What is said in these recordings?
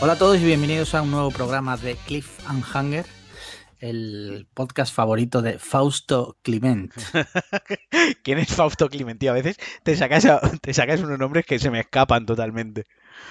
Hola a todos y bienvenidos a un nuevo programa de Cliff and Hanger, el podcast favorito de Fausto Clement. ¿Quién es Fausto Clement? Tío, a veces te sacas, te sacas unos nombres que se me escapan totalmente.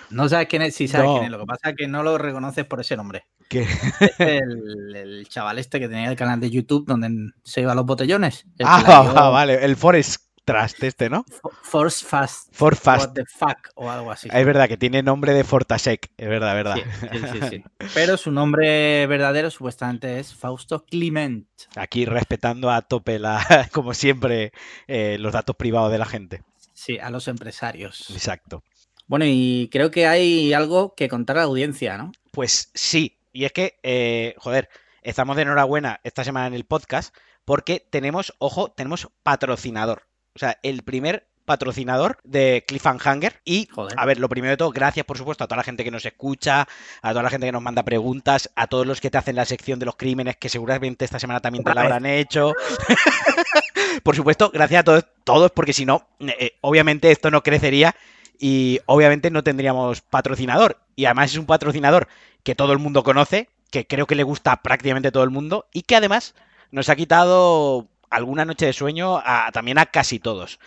No sabes quién es, sí sabes quién es, lo que pasa es que no lo reconoces por ese nombre. ¿Qué? Es el, el chaval este que tenía el canal de YouTube donde se iba a los botellones. Ah, vale, el Forest Trust este, ¿no? Fo- Force Fast. For Fast. What the fuck o algo así. Es verdad que tiene nombre de Fortasec, es verdad, verdad. Sí, sí, sí, sí. Pero su nombre verdadero supuestamente es Fausto Clement. Aquí respetando a tope, la, como siempre, eh, los datos privados de la gente. Sí, a los empresarios. Exacto. Bueno, y creo que hay algo que contar a la audiencia, ¿no? Pues sí, y es que, eh, joder, estamos de enhorabuena esta semana en el podcast porque tenemos, ojo, tenemos patrocinador. O sea, el primer patrocinador de Cliffhanger. Y, Joder. a ver, lo primero de todo, gracias por supuesto a toda la gente que nos escucha, a toda la gente que nos manda preguntas, a todos los que te hacen la sección de los crímenes, que seguramente esta semana también te la habrán hecho. por supuesto, gracias a todos, todos porque si no, eh, obviamente esto no crecería y obviamente no tendríamos patrocinador. Y además es un patrocinador que todo el mundo conoce, que creo que le gusta a prácticamente todo el mundo y que además nos ha quitado alguna noche de sueño a- también a casi todos.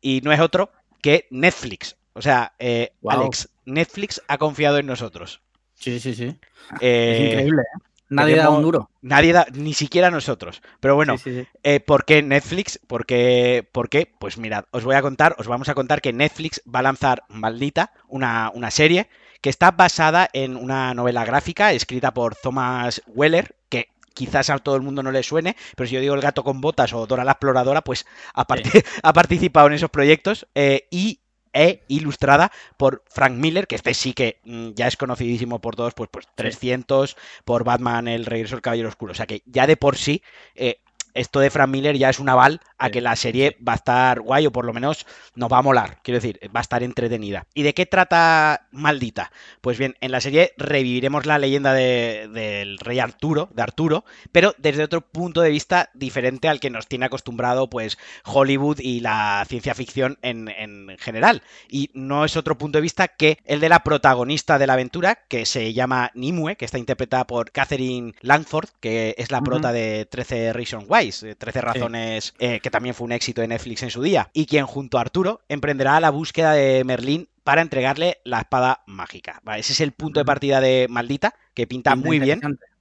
Y no es otro que Netflix. O sea, eh. Alex, Netflix ha confiado en nosotros. Sí, sí, sí. Es Eh, increíble, ¿eh? Nadie da un duro. Nadie da, ni siquiera nosotros. Pero bueno, Sí, sí, sí. eh, ¿Por qué Netflix? ¿Por qué? ¿Por qué? Pues mirad, os voy a contar, os vamos a contar que Netflix va a lanzar Maldita, una, una serie que está basada en una novela gráfica escrita por Thomas Weller, que quizás a todo el mundo no le suene, pero si yo digo El gato con botas o Dora la exploradora, pues ha, parti- ha participado en esos proyectos eh, y e ilustrada por Frank Miller, que este sí que mm, ya es conocidísimo por todos, pues, pues 300, por Batman, El regreso del caballero oscuro. O sea que ya de por sí eh, esto de Frank Miller ya es un aval a que la serie va a estar guay o por lo menos nos va a molar, quiero decir, va a estar entretenida. ¿Y de qué trata Maldita? Pues bien, en la serie reviviremos la leyenda de- del rey Arturo, de Arturo, pero desde otro punto de vista diferente al que nos tiene acostumbrado pues Hollywood y la ciencia ficción en, en general. Y no es otro punto de vista que el de la protagonista de la aventura, que se llama Nimue, que está interpretada por Catherine Langford, que es la prota de 13 Reasons Why, eh, 13 razones eh, que también fue un éxito de Netflix en su día, y quien junto a Arturo emprenderá la búsqueda de Merlín para entregarle la espada mágica. Vale, ese es el punto de partida de Maldita, que pinta Pinta muy bien.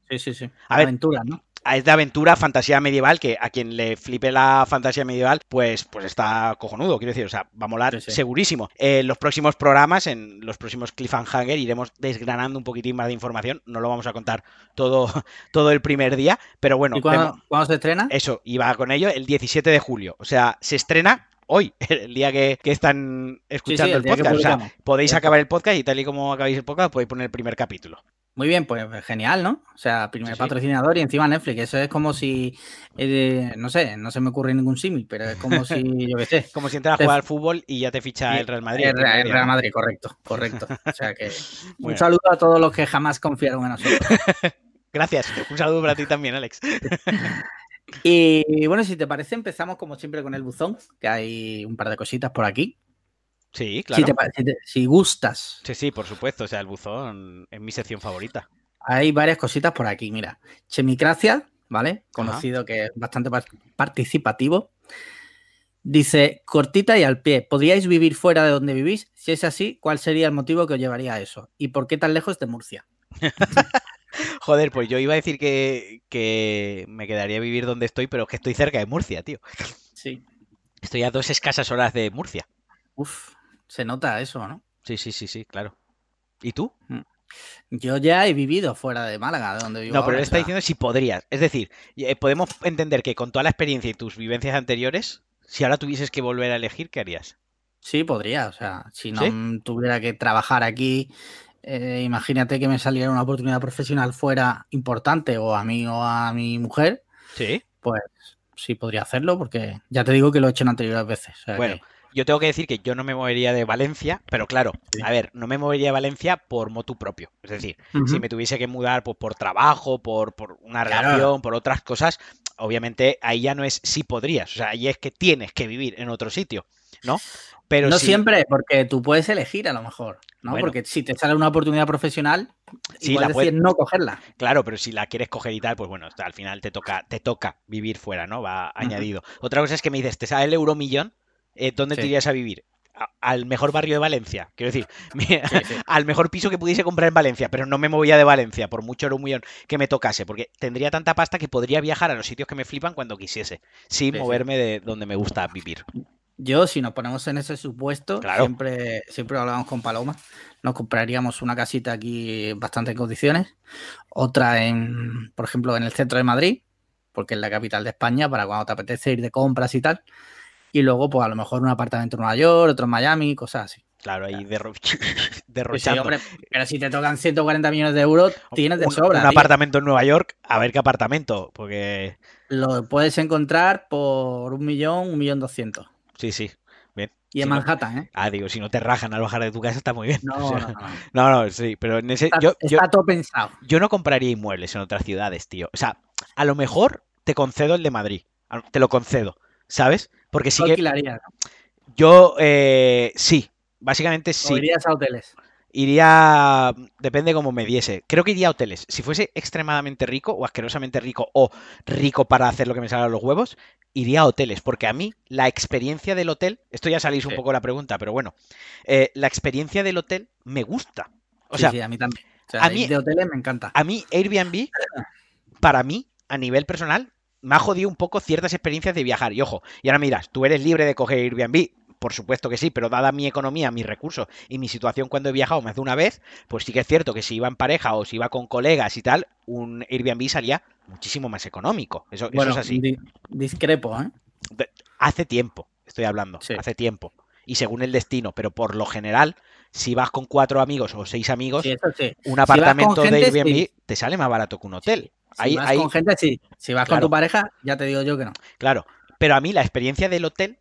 Sí, sí, sí. A ver, Aventura, ¿no? Es de aventura, fantasía medieval, que a quien le flipe la fantasía medieval, pues, pues está cojonudo, quiero decir, o sea, va a molar Sí, sí. segurísimo. En los próximos programas, en los próximos Cliffhanger, iremos desgranando un poquitín más de información, no lo vamos a contar todo, todo el primer día, pero bueno, ¿Y cuándo, se estrena? eso, y va con ello el 17 de julio, o sea, se estrena hoy, el día que, que están escuchando el el podcast, o sea, podéis acabar el podcast y tal y como acabáis el podcast, podéis poner el primer capítulo. Muy bien, pues genial, ¿no? O sea, primer Sí, sí. patrocinador y encima Netflix. Eso es como si, eh, no sé, no se me ocurre ningún símil, pero es como si, yo qué sé. Como si entras a jugar al fútbol y ya te ficha Sí, el Real Madrid. El Real. Madrid, correcto, correcto. O sea que un saludo a todos los que jamás confiaron en nosotros. Gracias. Un saludo para ti también, Alex. Y bueno, si te parece, empezamos como siempre con el buzón, que hay un par de cositas por aquí. Sí, Si, claro. te si te- si gustas, Sí, sí, por supuesto. O sea, el buzón es mi sección favorita. hay varias cositas por aquí. Mira, Chemicracia, ¿vale? Conocido que es bastante par- participativo. Dice, cortita y al pie, ¿podríais vivir fuera de donde vivís? Si es así, ¿cuál sería el motivo que os llevaría a eso? ¿Y por qué tan lejos de Murcia? Joder, pues yo iba a decir que, que me quedaría a vivir donde estoy, pero es que estoy cerca de Murcia, tío. Sí. Estoy a dos escasas horas de Murcia. Uf, se nota eso, ¿no? Sí, sí, sí, sí, claro. ¿Y tú? Yo ya he vivido fuera de Málaga, de donde vivo No, pero él o está sea, diciendo si podrías. Es decir, eh, podemos entender que con toda la experiencia y tus vivencias anteriores, si ahora tuvieses que volver a elegir, ¿qué harías? Sí, podría. O sea, si no ¿Sí? mm, tuviera que trabajar aquí, eh, imagínate que me saliera una oportunidad profesional fuera importante, o a mí o a mi mujer, Sí. pues sí podría hacerlo, porque ya te digo que lo he hecho en anteriores veces. o sea Bueno, que- yo tengo que decir que yo no me movería de Valencia, pero claro, Sí. a ver, no me movería de Valencia por motu propio. Es decir, si me tuviese que mudar pues, por trabajo, por, por una Claro. relación, por otras cosas, obviamente ahí ya no es si podrías, o sea, ahí es que tienes que vivir en otro sitio. ¿no? Pero no sí- siempre, porque tú puedes elegir a lo mejor, ¿no? Bueno. Porque si te sale una oportunidad profesional, Sí, la decir no cogerla. Claro, pero si la quieres coger y tal, pues bueno, al final te toca, te toca vivir fuera, ¿no? Va añadido. Otra cosa es que me dices, te sale el euromillón, eh, ¿dónde te irías a vivir? A- al mejor barrio de Valencia, quiero decir, sí. al mejor piso que pudiese comprar en Valencia, pero no me movía de Valencia, por mucho euromillón que me tocase, porque tendría tanta pasta que podría viajar a los sitios que me flipan cuando quisiese, sin moverme de donde me gusta vivir. Yo, si nos ponemos en ese supuesto, Claro. siempre, siempre hablamos con Paloma, nos compraríamos una casita aquí bastante en condiciones, otra en, por ejemplo, en el centro de Madrid, porque es la capital de España, para cuando te apetece ir de compras y tal. Y luego, pues a lo mejor un apartamento en Nueva York, otro en Miami, cosas así. Claro, ahí sí, derrochando. hombre, pero si te tocan 140 millones de euros, tienes de un, sobra. un tío. apartamento en Nueva York, a ver qué apartamento, porque Lo puedes encontrar por un millón, un millón doscientos. sí, sí. Bien. Y en no- Manhattan, ¿eh? Ah, digo, si no te rajan al bajar de tu casa está muy bien. No, O no, sea, no. no. no, no, sí, pero en ese Está, yo, yo, está todo pensado. yo no compraría inmuebles en otras ciudades, tío. O sea, a lo mejor te concedo el de Madrid, te lo concedo, ¿sabes? Porque sí que yo eh, sí, básicamente O sí. irías a hoteles. Iría, depende cómo me diese. Creo que iría a hoteles. Si fuese extremadamente rico o asquerosamente rico o rico para hacer lo que me salgan los huevos, iría a hoteles. Porque a mí la experiencia del hotel, esto ya salís un poco de la pregunta, pero bueno, eh, la experiencia del hotel me gusta. O sí, sea, sí, a mí también. O sea, a mí- de hoteles me encanta. a mí Airbnb, para mí, a nivel personal, me ha jodido un poco ciertas experiencias de viajar. Y ojo, y ahora miras, tú eres libre de coger Airbnb. Por supuesto que sí, pero dada mi economía, mis recursos y mi situación cuando he viajado más de una vez, pues sí que es cierto que si iba en pareja o si iba con colegas y tal, un Airbnb salía muchísimo más económico. Eso, eso es así. di- discrepo, ¿eh? Hace tiempo, estoy hablando, Sí. hace tiempo. Y según el destino, pero por lo general, si vas con cuatro amigos o seis amigos, Sí, eso sí. un apartamento de Airbnb te sale más barato que un hotel. Si vas ahí- con gente, sí. Si vas Claro. con tu pareja, ya te digo yo que no. Claro, pero a mí la experiencia del hotel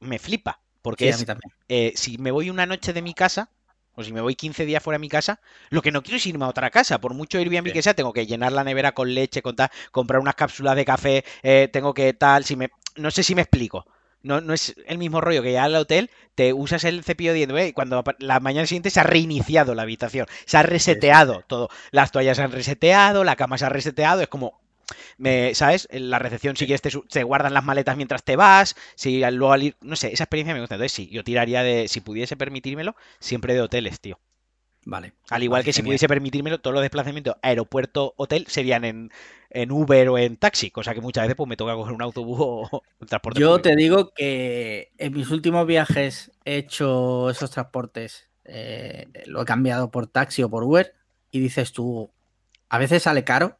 me flipa, porque Sí, a es, mí también. eh, si me voy una noche de mi casa, o si me voy 15 días fuera de mi casa, lo que no quiero es irme a otra casa, por mucho Airbnb Sí. que sea, tengo que llenar la nevera con leche, con tal, comprar unas cápsulas de café, eh, tengo que tal, si me, no sé si me explico. No, no es el mismo rollo que ya al hotel, te usas el cepillo de dientes ¿eh? y cuando la mañana siguiente se ha reiniciado la habitación, se ha reseteado todo. Las toallas se han reseteado, la cama se ha reseteado, es como, me, ¿sabes? En la recepción si quieres te, guardan las maletas mientras te vas, si al- luego al ir, no sé, esa experiencia me gusta. Entonces sí, yo tiraría de, si pudiese permitírmelo, siempre de hoteles, tío. Vale. Al igual que si genial. pudiese permitírmelo, todos los desplazamientos aeropuerto-hotel serían en, en Uber o en taxi, cosa que muchas veces pues me toca coger un autobús o un transporte Yo público. te digo que en mis últimos viajes he hecho esos transportes, eh, lo he cambiado por taxi o por Uber, y dices tú, a veces sale caro,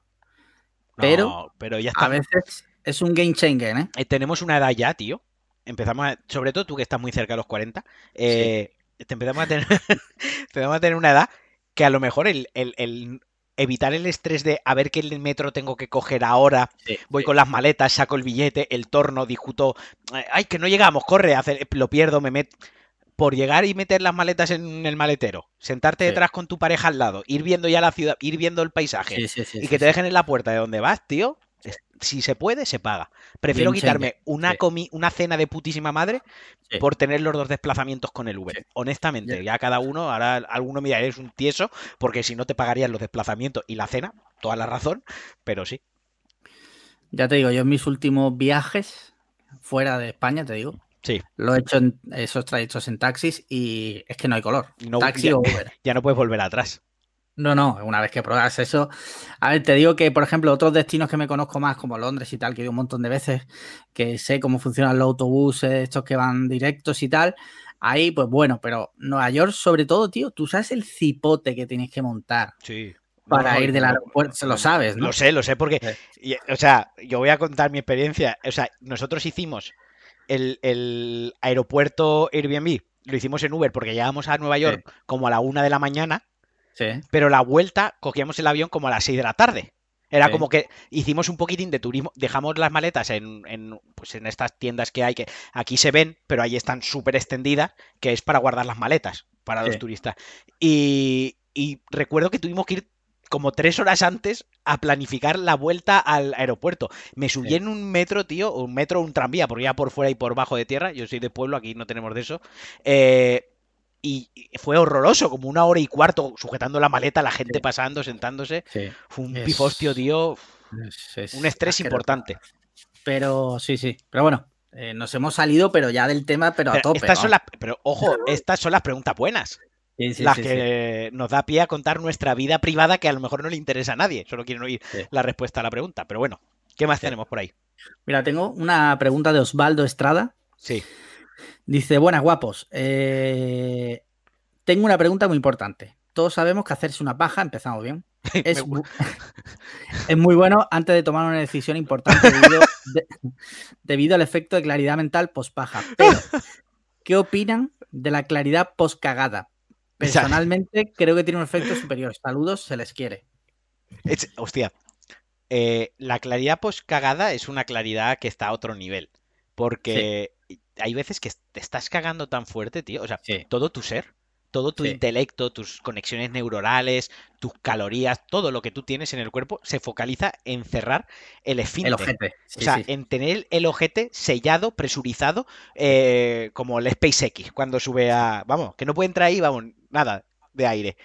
pero No, pero ya a está. veces es un game changer, ¿eh? eh, tenemos una edad ya, tío. Empezamos a, sobre todo tú que estás muy cerca de los 40, eh, te empezamos a tener empezamos a tener una edad que a lo mejor el, el- el evitar el estrés de a ver qué metro tengo que coger ahora, Sí, voy sí. con las maletas, saco el billete, el torno, discuto, ay, que no llegamos, corre, hacer- lo pierdo, me meto por llegar y meter las maletas en el maletero, sentarte Sí. detrás con tu pareja al lado, ir viendo ya la ciudad, ir viendo el paisaje, y que te dejen en la puerta de donde vas, tío. Si se puede, se paga. Prefiero Game quitarme changer, una, comi- una cena de putísima madre Sí. por tener los dos desplazamientos con el Uber. Sí. Honestamente, Ya. ya cada uno, ahora alguno me dirá, eres un tieso, porque si no te pagarían los desplazamientos y la cena, toda la razón, pero sí. Ya te digo, yo en mis últimos viajes fuera de España, te digo, Sí. lo he hecho en esos trayectos en taxis y es que no hay color. No, Taxi ya- o Uber. Ya no puedes volver atrás. No, no, una vez que pruebas eso. A ver, te digo que, por ejemplo, otros destinos que me conozco más, como Londres y tal, que he ido un montón de veces, que sé cómo funcionan los autobuses, estos que van directos y tal. Ahí, pues bueno, pero Nueva York, sobre todo, tío, tú sabes el cipote que tienes que montar Sí. para No, ir del aeropuerto. Se lo sabes, ¿no? Lo sé, lo sé, porque, y- o sea, yo voy a contar mi experiencia. O sea, nosotros hicimos el, el aeropuerto Airbnb, lo hicimos en Uber porque llegamos a Nueva York como a la una de la mañana, Sí. pero la vuelta cogíamos el avión como a las 6 de la tarde. Era Sí. como que hicimos un poquitín de turismo, dejamos las maletas en, en, pues en estas tiendas que hay, que aquí se ven, pero ahí están súper extendidas, que es para guardar las maletas para los turistas. Y, y recuerdo que tuvimos que ir como tres horas antes a planificar la vuelta al aeropuerto. Me subí en un metro, tío, un metro, un tranvía, porque ya por fuera y por bajo de tierra. Yo soy de pueblo, aquí no tenemos de eso. Eh, y fue horroroso, como una hora y cuarto sujetando la maleta, la gente pasando, sentándose. Fue un pifostio, tío. un estrés importante. Pero sí, sí. Pero bueno, eh, nos hemos salido, pero ya del tema, pero, a tope. Estas son las, pero ojo, estas son las preguntas buenas. las que nos da pie a contar nuestra vida privada que a lo mejor no le interesa a nadie. Solo quieren oír la respuesta a la pregunta. Pero bueno, ¿qué más tenemos por ahí? Mira, tengo una pregunta de Osvaldo Estrada. Sí. Dice, buenas guapos. Eh, tengo una pregunta muy importante. Todos sabemos que hacerse una paja, empezamos bien. Es, muy, es muy bueno antes de tomar una decisión importante debido, al efecto de claridad mental post-paja. Pero, ¿qué opinan de la claridad post-cagada? Personalmente creo que tiene un efecto superior. Saludos, se les quiere. hostia, eh, la claridad post-cagada es una claridad que está a otro nivel. Porque hay veces que te estás cagando tan fuerte, tío. O sea, todo tu ser, todo tu intelecto, tus conexiones neuronales, tus calorías, todo lo que tú tienes en el cuerpo se focaliza en cerrar el esfínter. El ojete. o sea, en tener el ojete sellado, presurizado, eh, como el SpaceX, cuando sube a. Vamos, que no puede entrar ahí, vamos, nada de aire.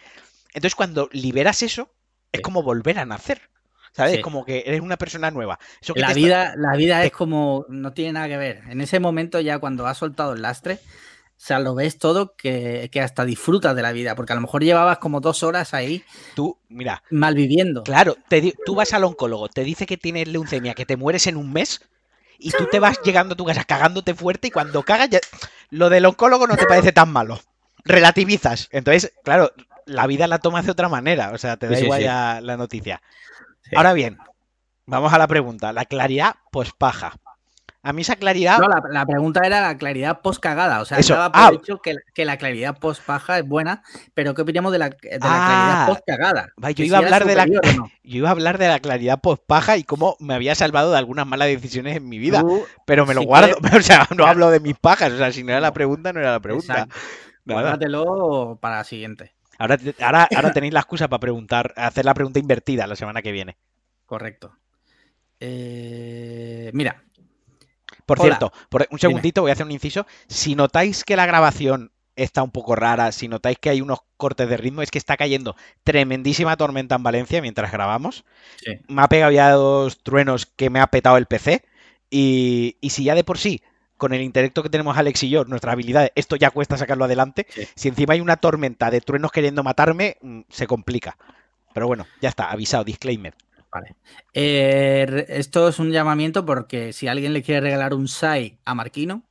Entonces, cuando liberas eso, es como volver a nacer. ¿Sabes? Como que eres una persona nueva. la, vida, la vida es como, no tiene nada que ver. En ese momento ya cuando has soltado el lastre, o sea, lo ves todo que, hasta disfrutas de la vida, porque a lo mejor llevabas como dos horas ahí. Tú, mira. Mal viviendo. Claro, tú vas al oncólogo, te dice que tienes leucemia, que te mueres en un mes, y tú te vas llegando a tu casa cagándote fuerte, y cuando cagas, ya, lo del oncólogo no te parece tan malo. Relativizas. Entonces, claro, la vida la tomas de otra manera, o sea, te da igual ya la noticia. Ahora bien, vamos a la pregunta. La claridad post-paja. A mí esa claridad. No, la, pregunta era la claridad post-cagada. O sea, Eso. por ah. hecho que, la claridad post-paja es buena, pero ¿qué opinamos de la, claridad ah. post-cagada? Yo, iba a hablar de la, yo iba a hablar de la claridad post-paja y cómo me había salvado de algunas malas decisiones en mi vida. pero me lo guardo. O sea, no hablo de mis pajas. O sea, si no era la pregunta, no era la pregunta. Guárdatelo para la siguiente. Ahora, ahora, ahora tenéis la excusa para preguntar, hacer la pregunta invertida la semana que viene. Correcto. Eh, mira. Por cierto, por un segundito voy a hacer un inciso. Si notáis que la grabación está un poco rara, si notáis que hay unos cortes de ritmo, es que está cayendo tremendísima tormenta en Valencia mientras grabamos. Me ha pegado ya dos truenos que me ha petado el PC. Y, y si ya de por sí con el intelecto que tenemos Alex y yo, nuestras habilidades, esto ya cuesta sacarlo adelante. Si encima hay una tormenta de truenos queriendo matarme, mm, se complica. Pero bueno, ya está, avisado, disclaimer. Vale. Eh, esto es un llamamiento porque si alguien le quiere regalar un SAI a Marquino.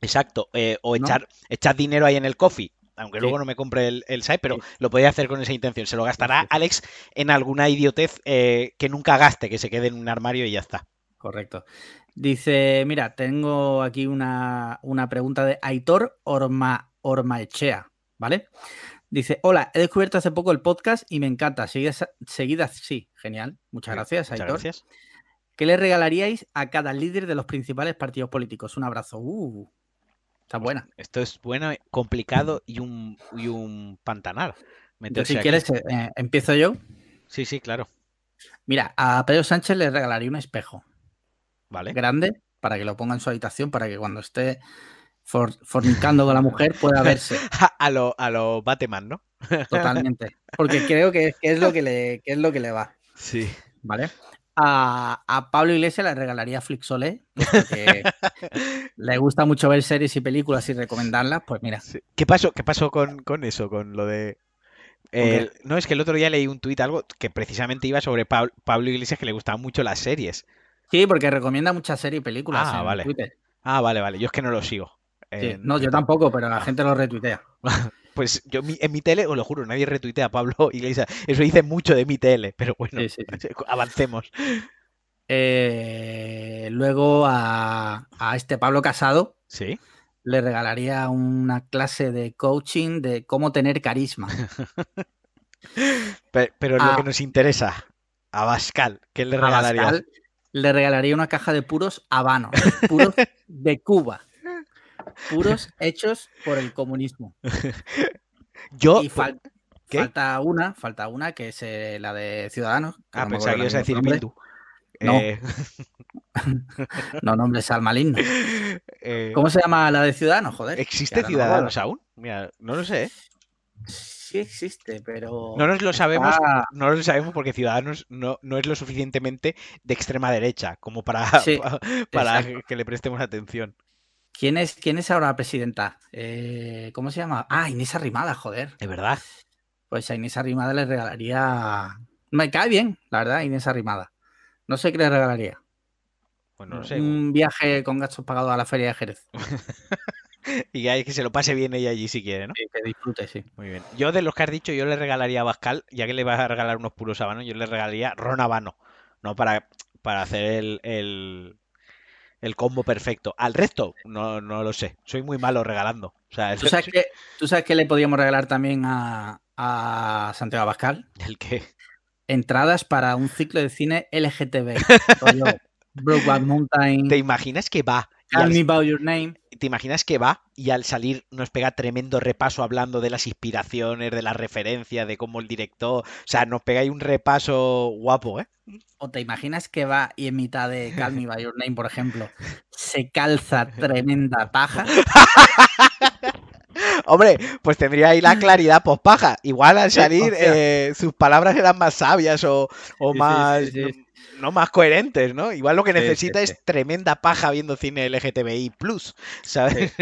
Exacto, eh, o echar, echar dinero ahí en el coffee aunque luego no me compre el, el SAI, pero lo podría hacer con esa intención. Se lo gastará Alex en alguna idiotez eh, que nunca gaste, que se quede en un armario y ya está. Correcto. Dice, mira, tengo aquí una, pregunta de Aitor Orma, Ormaechea, ¿vale? Dice, hola, he descubierto hace poco el podcast y me encanta. Seguida, sí, genial. Muchas gracias, Aitor. gracias. ¿Qué le regalaríais a cada líder de los principales partidos políticos? Un abrazo. Uh, está buena. Esto es bueno, complicado y un, y un pantanal. si quieres, eh, empiezo yo. Sí, sí, claro. Mira, a Pedro Sánchez le regalaría un espejo. Grande, para que lo ponga en su habitación, para que cuando esté fornicando con la mujer pueda verse. a lo, a lo Batman, ¿no? Totalmente. Porque creo que, es lo que le, es lo que le va. Sí. ¿Vale? A, Pablo Iglesias le regalaría Flixolé, porque le gusta mucho ver series y películas y recomendarlas, pues mira. ¿Qué pasó, qué pasó con, eso, con lo de... no, es que el otro día leí un tuit algo que precisamente iba sobre Pablo Iglesias que le gustaban mucho las series. Sí, porque recomienda muchas series y películas ah, en vale. Twitter. Ah, vale, vale. Yo es que no lo sigo. no, yo tampoco, pero la gente lo retuitea. Pues yo en mi tele, os lo juro, nadie retuitea a Pablo Iglesias. Eso dice mucho de mi tele, pero bueno, avancemos. Eh, luego a, este Pablo Casado. Sí. Le regalaría una clase de coaching de cómo tener carisma. pero, lo que nos interesa, a Bascal, ¿qué le regalaría? Le regalaría una caja de puros habanos, puros de Cuba, puros hechos por el comunismo. Yo, Falta una, falta una, que es eh, la de Ciudadanos. Ah, no pensaba que ibas a decir. Bildu. No. Eh, No nombres al maligno. eh, ¿Cómo se llama la de Ciudadanos? Joder. ¿Existe no Ciudadanos aún? Mira, no lo sé. Sí existe, pero. No nos lo sabemos, no lo sabemos porque Ciudadanos no, no es lo suficientemente de extrema derecha como para, Sí, para que le prestemos atención. ¿Quién es, ¿Quién es ahora la presidenta? Eh, ¿Cómo se llama? Ah, Inés Arrimada, joder. Es verdad. Pues a Inés Arrimada le regalaría. Me cae bien, la verdad, Inés Arrimada. No sé qué le regalaría. Pues no lo sé. Un viaje con gastos pagados a la feria de Jerez. Y que, que se lo pase bien ella allí si quiere, ¿no? Sí, que disfrute, sí. Muy bien. Yo de los que has dicho, yo le regalaría a Bascal, ya que le vas a regalar unos puros habanos, yo le regalaría ron habano, ¿no? Para, para hacer el, el, el combo perfecto. Al resto, no, no lo sé. Soy muy malo regalando. O sea, ¿Tú sabes qué, ¿tú sabes qué le podríamos regalar también a, a Santiago Abascal? el que... Entradas para un ciclo de cine LGTB. Brokeback Mountain, ¿Te imaginas que va? Al- Me By Your Name. ¿Te imaginas que va y al salir nos pega tremendo repaso hablando de las inspiraciones, de las referencias, de cómo el director... O sea, nos pega ahí un repaso guapo, ¿eh? ¿O te imaginas que va y en mitad de Call Me By Your Name, por ejemplo, se calza tremenda paja? Hombre, pues tendría ahí la claridad pospaja. Igual al salir eh, sus palabras eran más sabias o, o Sí, sí, más... sí, sí. No, más coherentes, ¿no? Igual lo que sí, necesita sí. es tremenda paja viendo cine LGTBI+, ¿sabes?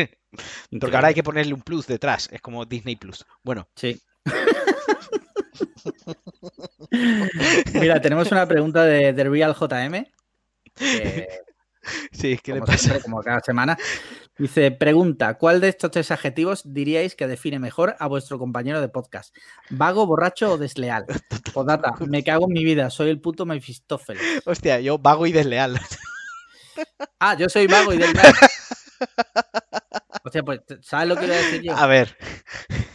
Porque ahora hay que ponerle un plus detrás. Es como Disney Plus. Bueno, Sí. Mira, tenemos una pregunta de, de Real JM. que, sí, ¿qué le pasa? siempre, como cada semana. Dice, pregunta, ¿cuál de estos tres adjetivos diríais que define mejor a vuestro compañero de podcast? ¿Vago, borracho o desleal? Podata, me cago en mi vida, soy el puto Mephistófeles. Hostia, yo vago y desleal. Ah, yo soy vago y desleal. Hostia, pues, ¿sabes lo que iba a decir yo? A ver,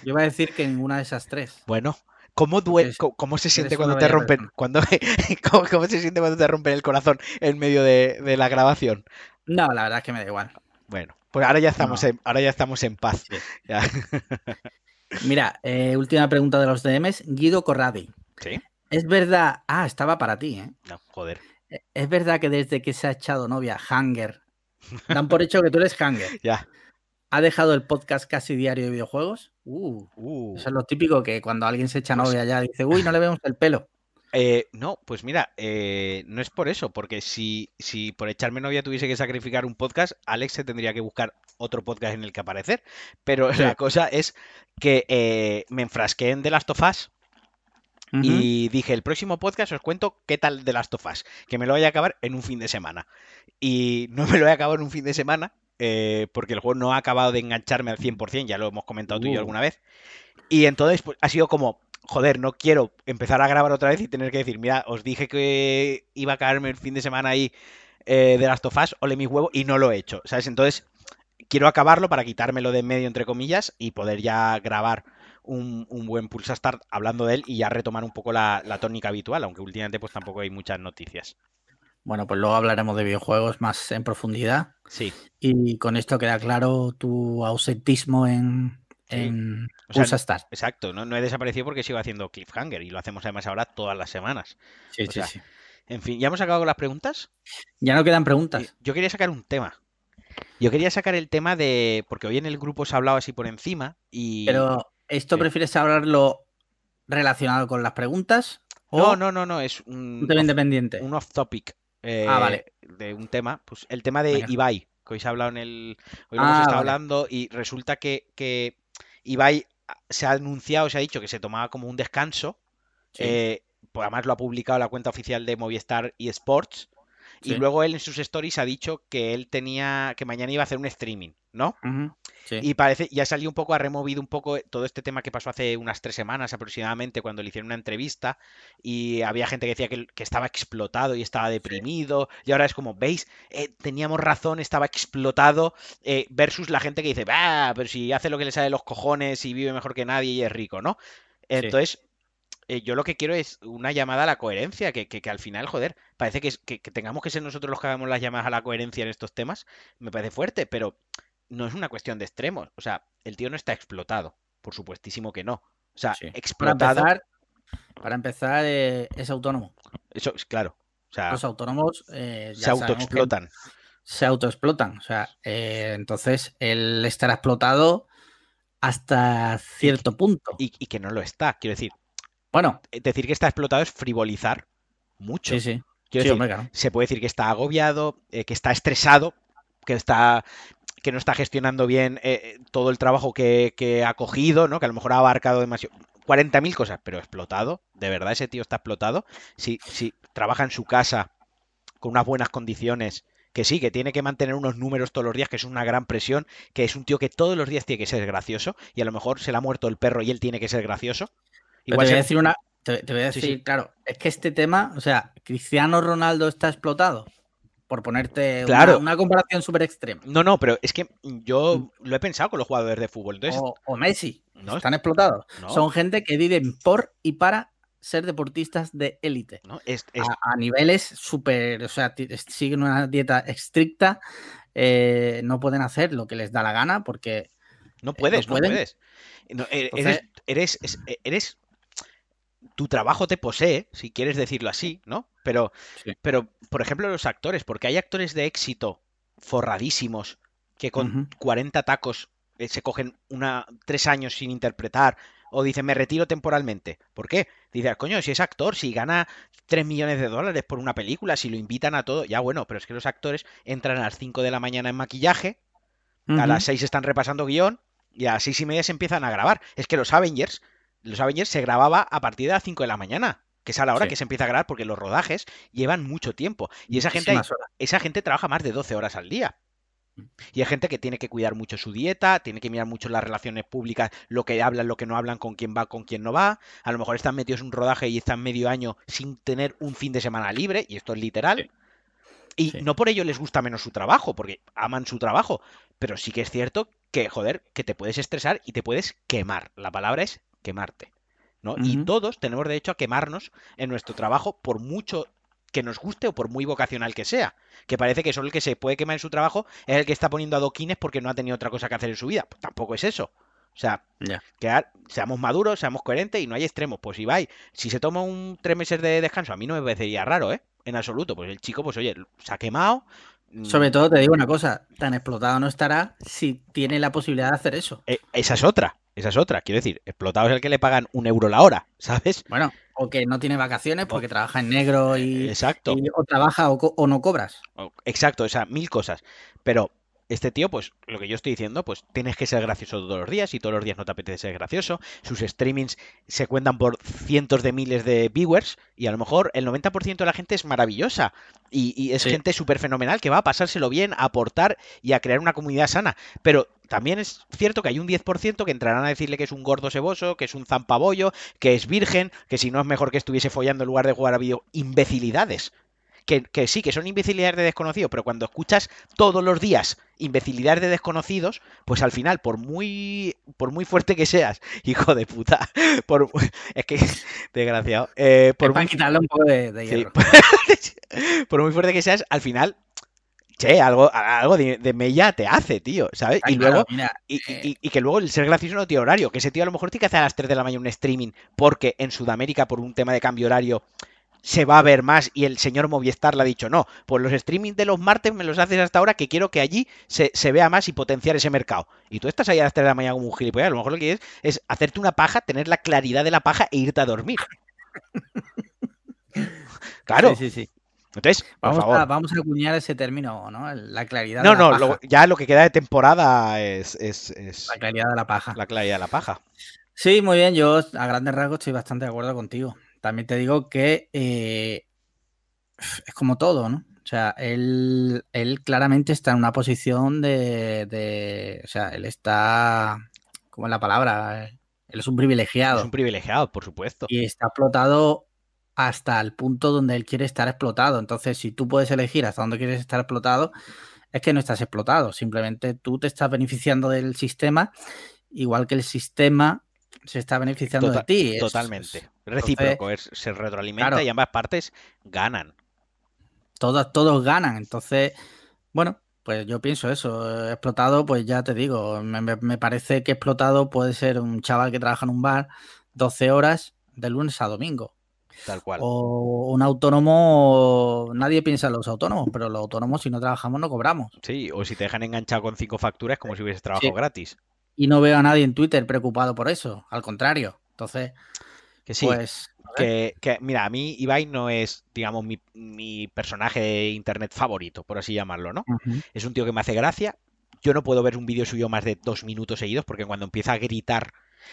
Yo iba a decir que ninguna de esas tres. bueno. ¿Cómo, duele, cómo, se siente cuando te rompen? Cuando, ¿cómo, cómo se siente cuando te rompen el corazón en medio de, de la grabación? No, la verdad es que me da igual. Bueno, pues ahora ya estamos, No. en, ahora ya estamos en paz. Sí. Ya. Mira, eh, última pregunta de los DMs. Guido Corradi. ¿Sí? Es verdad. Ah, estaba para ti, ¿eh? No, joder. Es verdad que desde que se ha echado novia, Hanger, dan por hecho que tú eres Hanger. Ya. ¿Ha dejado el podcast casi diario de videojuegos? Uh, Uh. eso es lo típico que cuando alguien se echa Pues- novia ya dice, uy, no le vemos el pelo. Eh, no, pues mira, eh, no es por eso, porque si, si por echarme novia tuviese que sacrificar un podcast, Alex se tendría que buscar otro podcast en el que aparecer. Pero Sí. la cosa es que eh, me enfrasqué en The Last of Us y dije, el próximo podcast os cuento qué tal The Last of Us, que me lo voy a acabar en un fin de semana. Y no me lo voy a acabar en un fin de semana, eh, porque el juego no ha acabado de engancharme al 100%, ya lo hemos comentado tú y yo Uh. alguna vez. Y entonces pues, ha sido como, joder, no quiero empezar a grabar otra vez y tener que decir, mira, os dije que iba a caerme el fin de semana ahí eh, de Last of Us, ole mis huevos, y no lo he hecho, ¿sabes? Entonces quiero acabarlo para quitármelo de en medio, entre comillas, y poder ya grabar un, un buen Pulsa Start hablando de él y ya retomar un poco la, la tónica habitual, aunque últimamente pues tampoco hay muchas noticias. Bueno, pues luego hablaremos de videojuegos más en profundidad. Sí, Y con esto queda claro tu ausentismo en, Sí. en O sea, Pulsa Start. exacto, no, no he desaparecido porque sigo haciendo cliffhanger y lo hacemos además ahora todas las semanas. Sí, o sí, sea, sí. En fin, ¿ya hemos acabado con las preguntas? Ya no quedan preguntas. Yo quería sacar un tema. Yo quería sacar el tema de. Porque hoy en el grupo se ha hablado así por encima y. Pero, ¿esto Sí. prefieres hablarlo relacionado con las preguntas? No, o no, no, no, es un, un tema off, independiente? un off topic. eh, Ah, vale. De un tema. Pues el tema de Venga. Ibai, que hoy se ha hablado en el. Hoy lo Ah, hemos estado vale. hablando y resulta que, que Ibai se ha anunciado, se ha dicho que se tomaba como un descanso. Sí. eh, pues además lo ha publicado la cuenta oficial de Movistar y Sports. Y luego él en sus stories ha dicho que él tenía. que mañana iba a hacer un streaming, ¿no? Sí. Y parece, ya salió un poco, ha removido un poco todo este tema que pasó hace unas tres semanas aproximadamente, cuando le hicieron una entrevista y había gente que decía que, que estaba explotado y estaba deprimido. Y ahora es como, ¿veis? Eh, teníamos razón, estaba explotado, eh, versus la gente que dice, bah, pero si hace lo que le sale de los cojones y vive mejor que nadie y es rico, ¿no? Entonces, eh, yo lo que quiero es una llamada a la coherencia, que, que- que al final, joder, parece que, que- tengamos que ser nosotros los que hagamos las llamadas a la coherencia en estos temas, me parece fuerte, pero no es una cuestión de extremos. O sea, el tío no está explotado, por supuestísimo que no. O sea, explotado. Para empezar, eh, es autónomo. Eso es claro. Los autónomos eh, se autoexplotan. Se autoexplotan. O sea, entonces él estará explotado hasta cierto punto. Y, que no lo está, quiero decir. Bueno. Decir que está explotado es frivolizar mucho. Sí, sí. Se puede decir que está agobiado, que está estresado, que está que no está gestionando bien todo el trabajo que, que, ha cogido, ¿no? Que a lo mejor ha abarcado demasiado. 40.000 cosas, pero explotado, de verdad ese tío está explotado. Si, si trabaja en su casa con unas buenas condiciones, que sí, que tiene que mantener unos números todos los días, que es una gran presión, que es un tío que todos los días tiene que ser gracioso, y a lo mejor se le ha muerto el perro y él tiene que ser gracioso. Igual te voy a decir una. Te, voy a decir, claro, es que este tema, o sea, Cristiano Ronaldo está explotado por ponerte una, comparación súper extrema. No, no, pero es que yo mm. lo he pensado con los jugadores de fútbol. o, Messi, no, están explotados. Son gente que viven por y para ser deportistas de élite. A, niveles súper, o sea, siguen una dieta estricta, eh, no pueden hacer lo que les da la gana porque... No puedes, no, puedes. Eh, eres, eres tu trabajo te posee, si quieres decirlo así, ¿no? Pero, pero, por ejemplo, los actores, porque hay actores de éxito forradísimos que con 40 tacos eh, se cogen una, tres años sin interpretar o dicen me retiro temporalmente. ¿Por qué? Dice, coño, si es actor, si gana 3 millones de dólares por una película, si lo invitan a todo, ya bueno, pero es que los actores entran a las 5 de la mañana en maquillaje, a las 6 están repasando guion y a las 6 y media se empiezan a grabar. Es que los Avengers los Avengers se grababa a partir de las 5 de la mañana, que es a la hora que se empieza a grabar porque los rodajes llevan mucho tiempo. Y esa gente, esa gente trabaja más de 12 horas al día. Mm. Y hay gente que tiene que cuidar mucho su dieta, tiene que mirar mucho las relaciones públicas, lo que hablan, lo que no hablan, con quién va, con quién no va. A lo mejor están metidos en un rodaje y están medio año sin tener un fin de semana libre, y esto es literal. Y no por ello les gusta menos su trabajo, porque aman su trabajo. Pero sí que es cierto que, joder, que te puedes estresar y te puedes quemar. La palabra es quemarte. ¿no? Y todos tenemos derecho a quemarnos en nuestro trabajo por mucho que nos guste o por muy vocacional que sea. Que parece que solo el que se puede quemar en su trabajo es el que está poniendo adoquines porque no ha tenido otra cosa que hacer en su vida. Pues tampoco es eso. O sea, seamos maduros, seamos coherentes y no hay extremos. Pues si vais, si se toma un tres meses de descanso, a mí no me parecería raro, ¿eh? En absoluto. Pues el chico, pues oye, se ha quemado. Mm. Sobre todo te digo una cosa, tan explotado no estará si tiene la posibilidad de hacer eso. Eh, esa es otra. Esa es otra. Quiero decir, explotado es el que le pagan un euro la hora, ¿sabes? Bueno, o que no tiene vacaciones porque trabaja en negro y, exacto. o trabaja o, no cobras. Exacto, o sea, mil cosas. Pero este tío, pues lo que yo estoy diciendo, pues tienes que ser gracioso todos los días y todos los días no te apetece ser gracioso. Sus streamings se cuentan por cientos de miles de viewers y a lo mejor el 90% de la gente es maravillosa y, es gente súper fenomenal que va a pasárselo bien, a aportar y a crear una comunidad sana. Pero también es cierto que hay un 10% que entrarán a decirle que es un gordo seboso, que es un zampabollo, que es virgen, que si no es mejor que estuviese follando en lugar de jugar a video. Imbecilidades que, sí, que son imbecilidades de desconocidos, pero cuando escuchas todos los días imbecilidades de desconocidos, pues al final, por muy, por muy fuerte que seas, hijo de puta, por, es que, desgraciado, eh, por muy, quitarle un poco de, hierro. por muy fuerte que seas, al final che, algo, algo de, mella te hace, tío, ¿sabes? y luego, y, eh. y, que luego el ser gracioso no tiene horario, que ese tío a lo mejor tiene que hacer a las 3 de la mañana un streaming, porque en Sudamérica, por un tema de cambio horario, se va a ver más y el señor Movistar le ha dicho, no, pues los streaming de los martes me los haces hasta ahora que quiero que allí se, vea más y potenciar ese mercado. Y tú estás ahí a las 3 de la mañana como un gilipollas, a lo mejor lo que quieres es hacerte una paja, tener la claridad de la paja e irte a dormir. claro. Sí, sí, sí. Entonces, vamos, A, vamos a acuñar ese término, ¿no? La claridad. No, de la no, ya lo que queda de temporada es, La claridad de la paja. La claridad de la paja. Sí, muy bien. Yo a grandes rasgos estoy bastante de acuerdo contigo. También te digo que eh, es como todo, ¿no? O sea, él, él, claramente está en una posición de, O sea, él está. ¿Cómo es la palabra? Él es un privilegiado. Es un privilegiado, por supuesto. Y está explotado hasta el punto donde él quiere estar explotado. Entonces, si tú puedes elegir hasta dónde quieres estar explotado, es que no estás explotado. Simplemente tú te estás beneficiando del sistema, igual que el sistema se está beneficiando de ti. totalmente. Recíproco, se retroalimenta y ambas partes ganan. Todos, todos ganan. Entonces, bueno, pues yo pienso eso. Explotado, pues ya te digo, me, me parece que explotado puede ser un chaval que trabaja en un bar 12 horas de lunes a domingo. Tal cual. O un autónomo, nadie piensa en los autónomos, pero los autónomos si no trabajamos no cobramos. Sí, o si te dejan enganchado con cinco facturas como si hubieses trabajado Sí. gratis. Y no veo a nadie en Twitter preocupado por eso, al contrario. Entonces, Que sí, pues, que, que, mira, a mí Ibai no es, digamos, mi, mi personaje de internet favorito, por así llamarlo, ¿no? Es un tío que me hace gracia. Yo no puedo ver un vídeo suyo más de dos minutos seguidos porque cuando empieza a gritar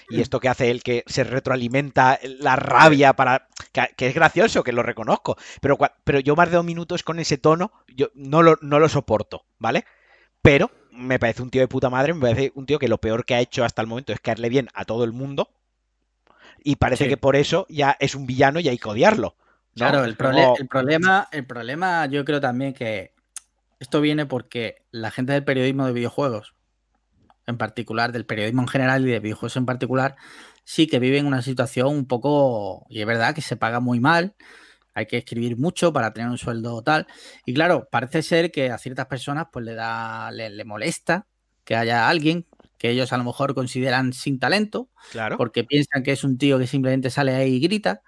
y esto que hace él que se retroalimenta la rabia para que, que es gracioso, que lo reconozco, pero, pero yo más de dos minutos con ese tono yo no lo, no lo soporto, ¿vale? Pero me parece un tío de puta madre, me parece un tío que lo peor que ha hecho hasta el momento es caerle bien a todo el mundo y parece Sí. que por eso ya es un villano y hay que odiarlo. ¿no? Claro, el, como- el problema, el problema yo creo también que esto viene porque la gente del periodismo de videojuegos, en particular, del periodismo en general y de videojuegos en particular, sí que viven una situación un poco, y es verdad que se paga muy mal, hay que escribir mucho para tener un sueldo tal, y claro, parece ser que a ciertas personas pues le da, le, le molesta que haya alguien que ellos a lo mejor consideran sin talento, Claro. porque piensan que es un tío que simplemente sale ahí y grita.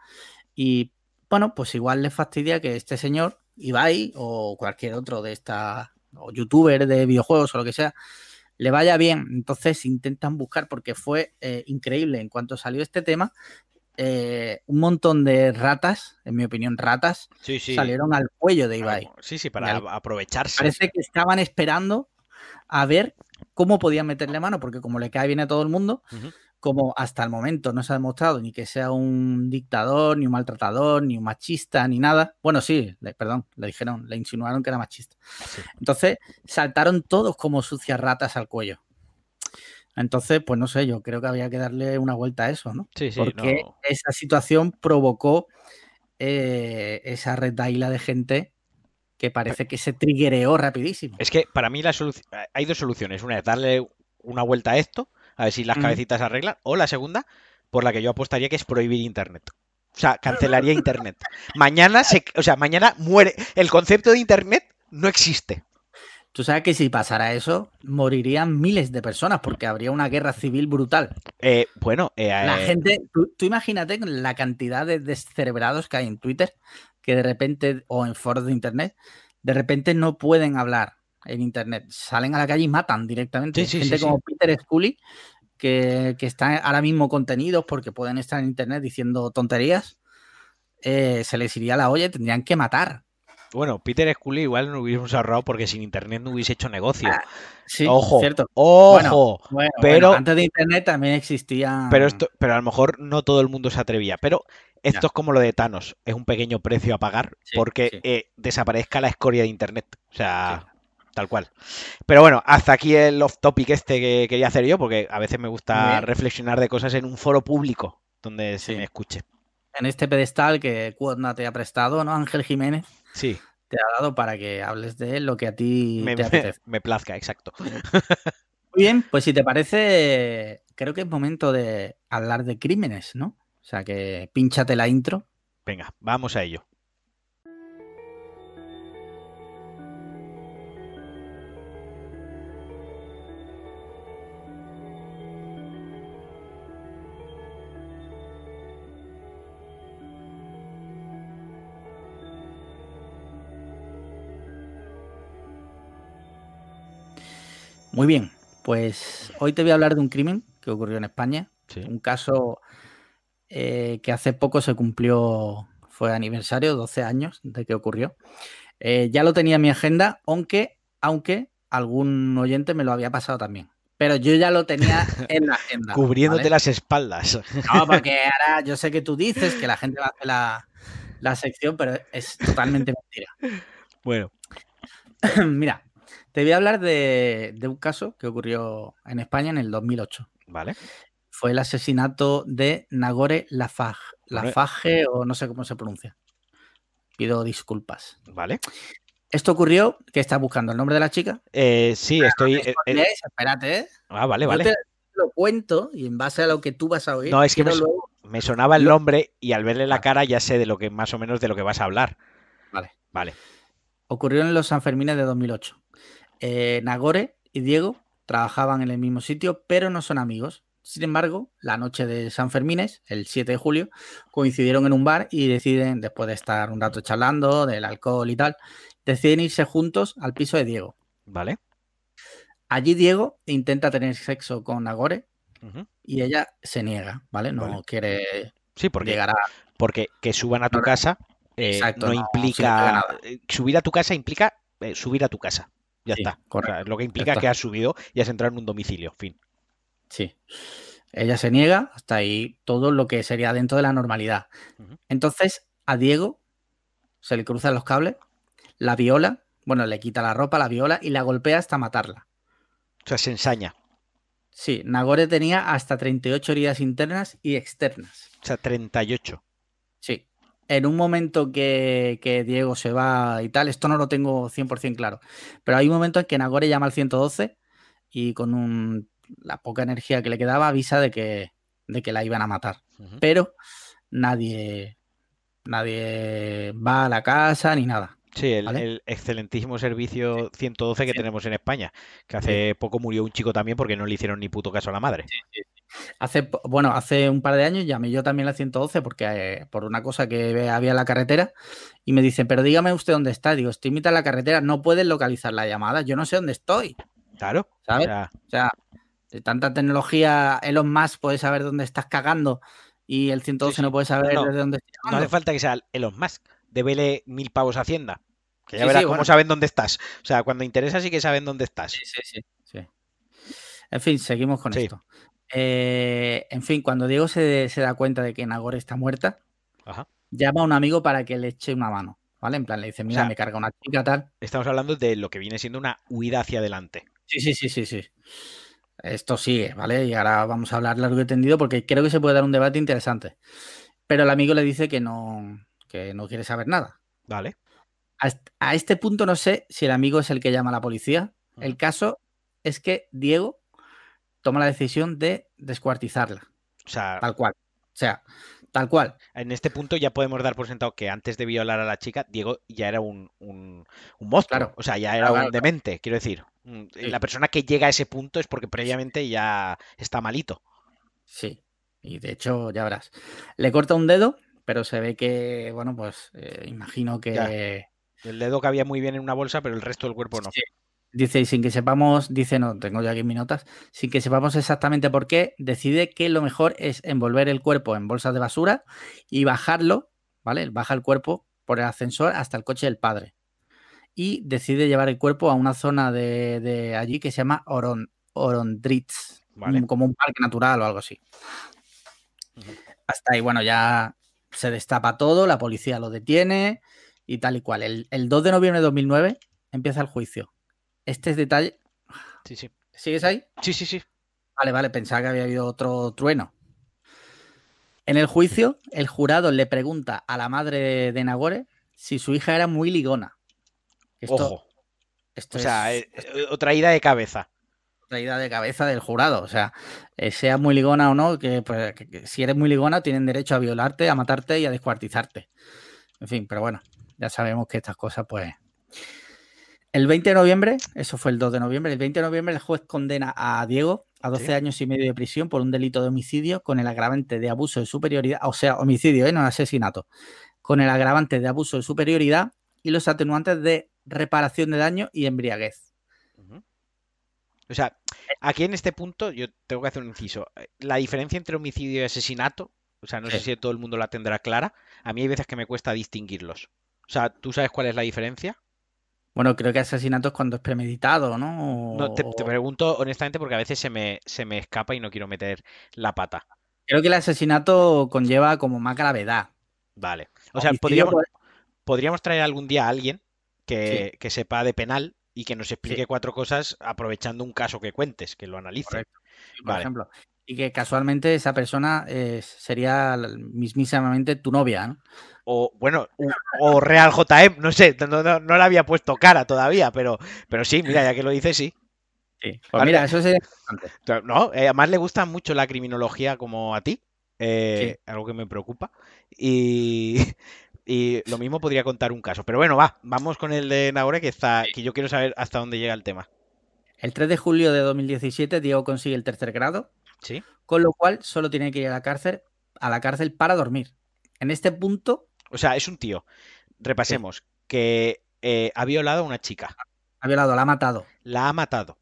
Y bueno, pues igual les fastidia que este señor, Ibai o cualquier otro de esta, o youtuber de videojuegos o lo que sea, le vaya bien. Entonces intentan buscar, porque fue eh, increíble en cuanto salió este tema. eh, un montón de ratas, en mi opinión, ratas, Sí, sí. salieron al cuello de Ibai. Sí, sí, para al- aprovecharse. Parece que estaban esperando a ver cómo podían meterle mano, porque como le cae bien a todo el mundo. Como hasta el momento no se ha demostrado ni que sea un dictador, ni un maltratador, ni un machista, ni nada. Bueno, sí, le- perdón, le dijeron, le insinuaron que era machista. Sí. Entonces saltaron todos como sucias ratas al cuello. Entonces, pues no sé, yo creo que había que darle una vuelta a eso, ¿no? Sí, sí, Porque no. esa situación provocó eh, esa retaíla de gente que parece que se triggereó rapidísimo. Es que para mí la hay dos soluciones. Una es darle una vuelta a esto, a ver si las cabecitas arreglan. O la segunda, por la que yo apostaría, que es prohibir internet. O sea, cancelaría internet. Mañana se, o sea, mañana muere. El concepto de internet no existe. Tú sabes que si pasara eso, morirían miles de personas porque habría una guerra civil brutal. Eh, bueno, eh, La eh, gente, tú, tú imagínate la cantidad de descerebrados que hay en Twitter, que de repente, o en foros de internet, de repente no pueden hablar en internet. Salen a la calle y matan directamente. Sí, sí, gente sí, como. Peter Scully, que, que está ahora mismo contenidos porque pueden estar en internet diciendo tonterías, eh, se les iría la olla y tendrían que matar. bueno, Peter Scully igual no hubiésemos ahorrado porque sin internet no hubiese hecho negocio. Ah, Sí, ojo, cierto. ojo. Bueno, pero- bueno, antes de internet también existía. Pero esto, pero a lo mejor no todo el mundo se atrevía. Pero esto Ya. es como lo de Thanos, es un pequeño precio a pagar Sí, porque sí. eh, desaparezca la escoria de internet. O sea, tal cual. Pero bueno, hasta aquí el off topic este que quería hacer yo, porque a veces me gusta reflexionar de cosas en un foro público donde se me escuche. en este pedestal que Cuodna te ha prestado, ¿no? Ángel Jiménez Sí, te ha dado para que hables de lo que a ti me, te me, apetece. me plazca, exacto. Muy bien, pues si te parece, creo que es momento de hablar de crímenes, ¿no? O sea que pínchate la intro. Venga, vamos a ello. Muy bien, pues hoy te voy a hablar de un crimen que ocurrió en España, Sí. un caso eh, que hace poco se cumplió, fue aniversario, 12 años de que ocurrió. Eh, ya lo tenía en mi agenda, aunque, aunque algún oyente me lo había pasado también. Pero yo ya lo tenía en la agenda. Cubriéndote ¿vale? las espaldas. No, porque ahora yo sé que tú dices que la gente va a hacer la, la sección, pero es totalmente mentira. Bueno, Mira, te voy a hablar de, de un caso que ocurrió en España en el 2008. vale. Fue el asesinato de Nagore Lafage, o no sé cómo se pronuncia. Pido disculpas. Vale. Esto ocurrió, que estás buscando el nombre de la chica. Eh, sí, estoy. No eh, eh, spoilees, espérate, ¿eh? ah, vale, Yo vale. te lo cuento y en base a lo que tú vas a oír, No, es que me- luego- Me sonaba el nombre y al verle la cara ya sé de lo que más o menos de lo que vas a hablar. Vale. Vale. ocurrió en los Sanfermines de 2008. Eh, Nagore y Diego trabajaban en el mismo sitio, pero no son amigos. Sin embargo, la noche de San Fermines, el 7 de julio, coincidieron en un bar y deciden, después de estar un rato charlando del alcohol y tal, deciden irse juntos al piso de Diego. Vale. Allí Diego intenta tener sexo con Nagore y ella se niega, ¿vale? No quiere sí, porque, llegar a... Porque que suban a tu casa eh, no, implica... Eh, subir a tu casa implica eh, subir a tu casa. Ya está. lo que implica que has subido y has entrado en un domicilio. Fin. Sí. Ella se niega, hasta ahí todo lo que sería dentro de la normalidad. Entonces, a Diego se le cruzan los cables, la viola, bueno, le quita la ropa, la viola y la golpea hasta matarla. O sea, se ensaña. Sí, Nagore tenía hasta 38 heridas internas y externas. O sea, 38. Sí. En un momento que, que Diego se va y tal, esto no lo tengo 100% claro, pero hay un momento en que Nagore llama al 112 y con un la poca energía que le quedaba avisa de que, de que la iban a matar. Pero nadie, nadie va a la casa ni nada. Sí, el, excelentísimo servicio 112 que tenemos en España, que hace poco murió un chico también porque no le hicieron ni puto caso a la madre. Hace, bueno, hace un par de años llamé yo también a la 112 porque eh, por una cosa que había en la carretera y me dicen, pero dígame usted dónde está. Digo, estoy mitad la carretera, no puedes localizar la llamada, yo no sé dónde estoy. Claro. ¿Sabes? o sea de tanta tecnología, Elon Musk puede saber dónde estás cagando y el 112 no puede saber no, desde dónde estás No hace falta que sea Elon Musk, debele mil pavos a Hacienda. Que ya verás cómo saben dónde estás. O sea, cuando interesa sí que saben dónde estás. Sí, sí, sí. En fin, seguimos con esto. Eh, en fin, cuando Diego se, da cuenta de que Nagore está muerta, llama a un amigo para que le eche una mano. ¿Vale? En plan, le dice, mira, me carga una chica tal. Estamos hablando de lo que viene siendo una huida hacia adelante. Sí, sí, sí, sí, sí. Esto sigue, ¿vale? Y ahora vamos a hablar largo y tendido porque creo que se puede dar un debate interesante. Pero el amigo le dice que no, que no quiere saber nada. Vale. A este punto no sé si el amigo es el que llama a la policía. El caso es que Diego toma la decisión de descuartizarla. O sea, tal cual. O sea, tal cual. En este punto ya podemos dar por sentado que antes de violar a la chica, Diego ya era un, un, monstruo. O sea, ya era un demente, quiero decir. Mm, la persona que llega a ese punto es porque previamente ya está malito. Sí, y de hecho, ya verás. Le corta un dedo, pero se ve que, bueno, pues eh, imagino que. El dedo cabía muy bien en una bolsa, pero el resto del cuerpo no. Dice, y sin que sepamos, dice, no, tengo ya aquí mis notas, sin que sepamos exactamente por qué, decide que lo mejor es envolver el cuerpo en bolsas de basura y bajarlo, ¿vale? Baja el cuerpo por el ascensor hasta el coche del padre y decide llevar el cuerpo a una zona de, allí que se llama Oron, Orondritz, como un parque natural o algo así. Hasta ahí, bueno, ya se destapa todo, la policía lo detiene y tal y cual. El, 2 de noviembre de 2009 empieza el juicio. Este es detalle. Sí, sí. ¿Sigues ahí? Sí, sí, sí. Vale, vale, pensaba que había habido otro trueno. En el juicio, el jurado le pregunta a la madre de Nagore si su hija era muy ligona. Ojo. Esto o sea, eh, eh, otra ida de cabeza. Otra ida de cabeza del jurado. O sea, eh, sea muy ligona o no, pues, que, si eres muy ligona tienen derecho a violarte, a matarte y a descuartizarte. En fin, pero bueno, ya sabemos que estas cosas, pues. El 20 de noviembre, eso fue el 2 de noviembre, el 20 de noviembre el juez condena a Diego a 12 años y medio de prisión por un delito de homicidio con el agravante de abuso de superioridad, o sea, homicidio, no asesinato, con el agravante de abuso de superioridad y los atenuantes de reparación de daño y embriaguez. O sea, aquí en este punto yo tengo que hacer un inciso. La diferencia entre homicidio y asesinato, o sea, no sé si todo el mundo la tendrá clara. A mí hay veces que me cuesta distinguirlos. O sea, ¿tú sabes cuál es la diferencia? Bueno, creo que asesinato es cuando es premeditado, ¿no? No, te, pregunto honestamente porque a veces se me, se me escapa y no quiero meter la pata. Creo que el asesinato conlleva como más gravedad. Vale. O sea, podríamos, podríamos traer algún día a alguien que, sepa de penal y que nos explique cuatro cosas aprovechando un caso que cuentes, que lo analice. Por ejemplo. Y que casualmente esa persona eh, sería mismísimamente tu novia, ¿no? O, bueno, o Real JM, no sé, no, no, la había puesto cara todavía, pero, pero sí, mira, ya que lo dices, sí. Sí, pues mira, eso sería. No, eh, además le gusta mucho la criminología como a ti, eh, algo que me preocupa. Y, Y lo mismo podría contar un caso. Pero bueno, va, vamos con el de Nahore, que, está, que yo quiero saber hasta dónde llega el tema. El 3 de julio de 2017, Diego consigue el tercer grado. Sí. Con lo cual, solo tiene que ir a la cárcel, a la cárcel para dormir. En este punto. O sea, es un tío. Repasemos. Que eh, ha violado a una chica. Ha violado, la ha matado. La ha matado.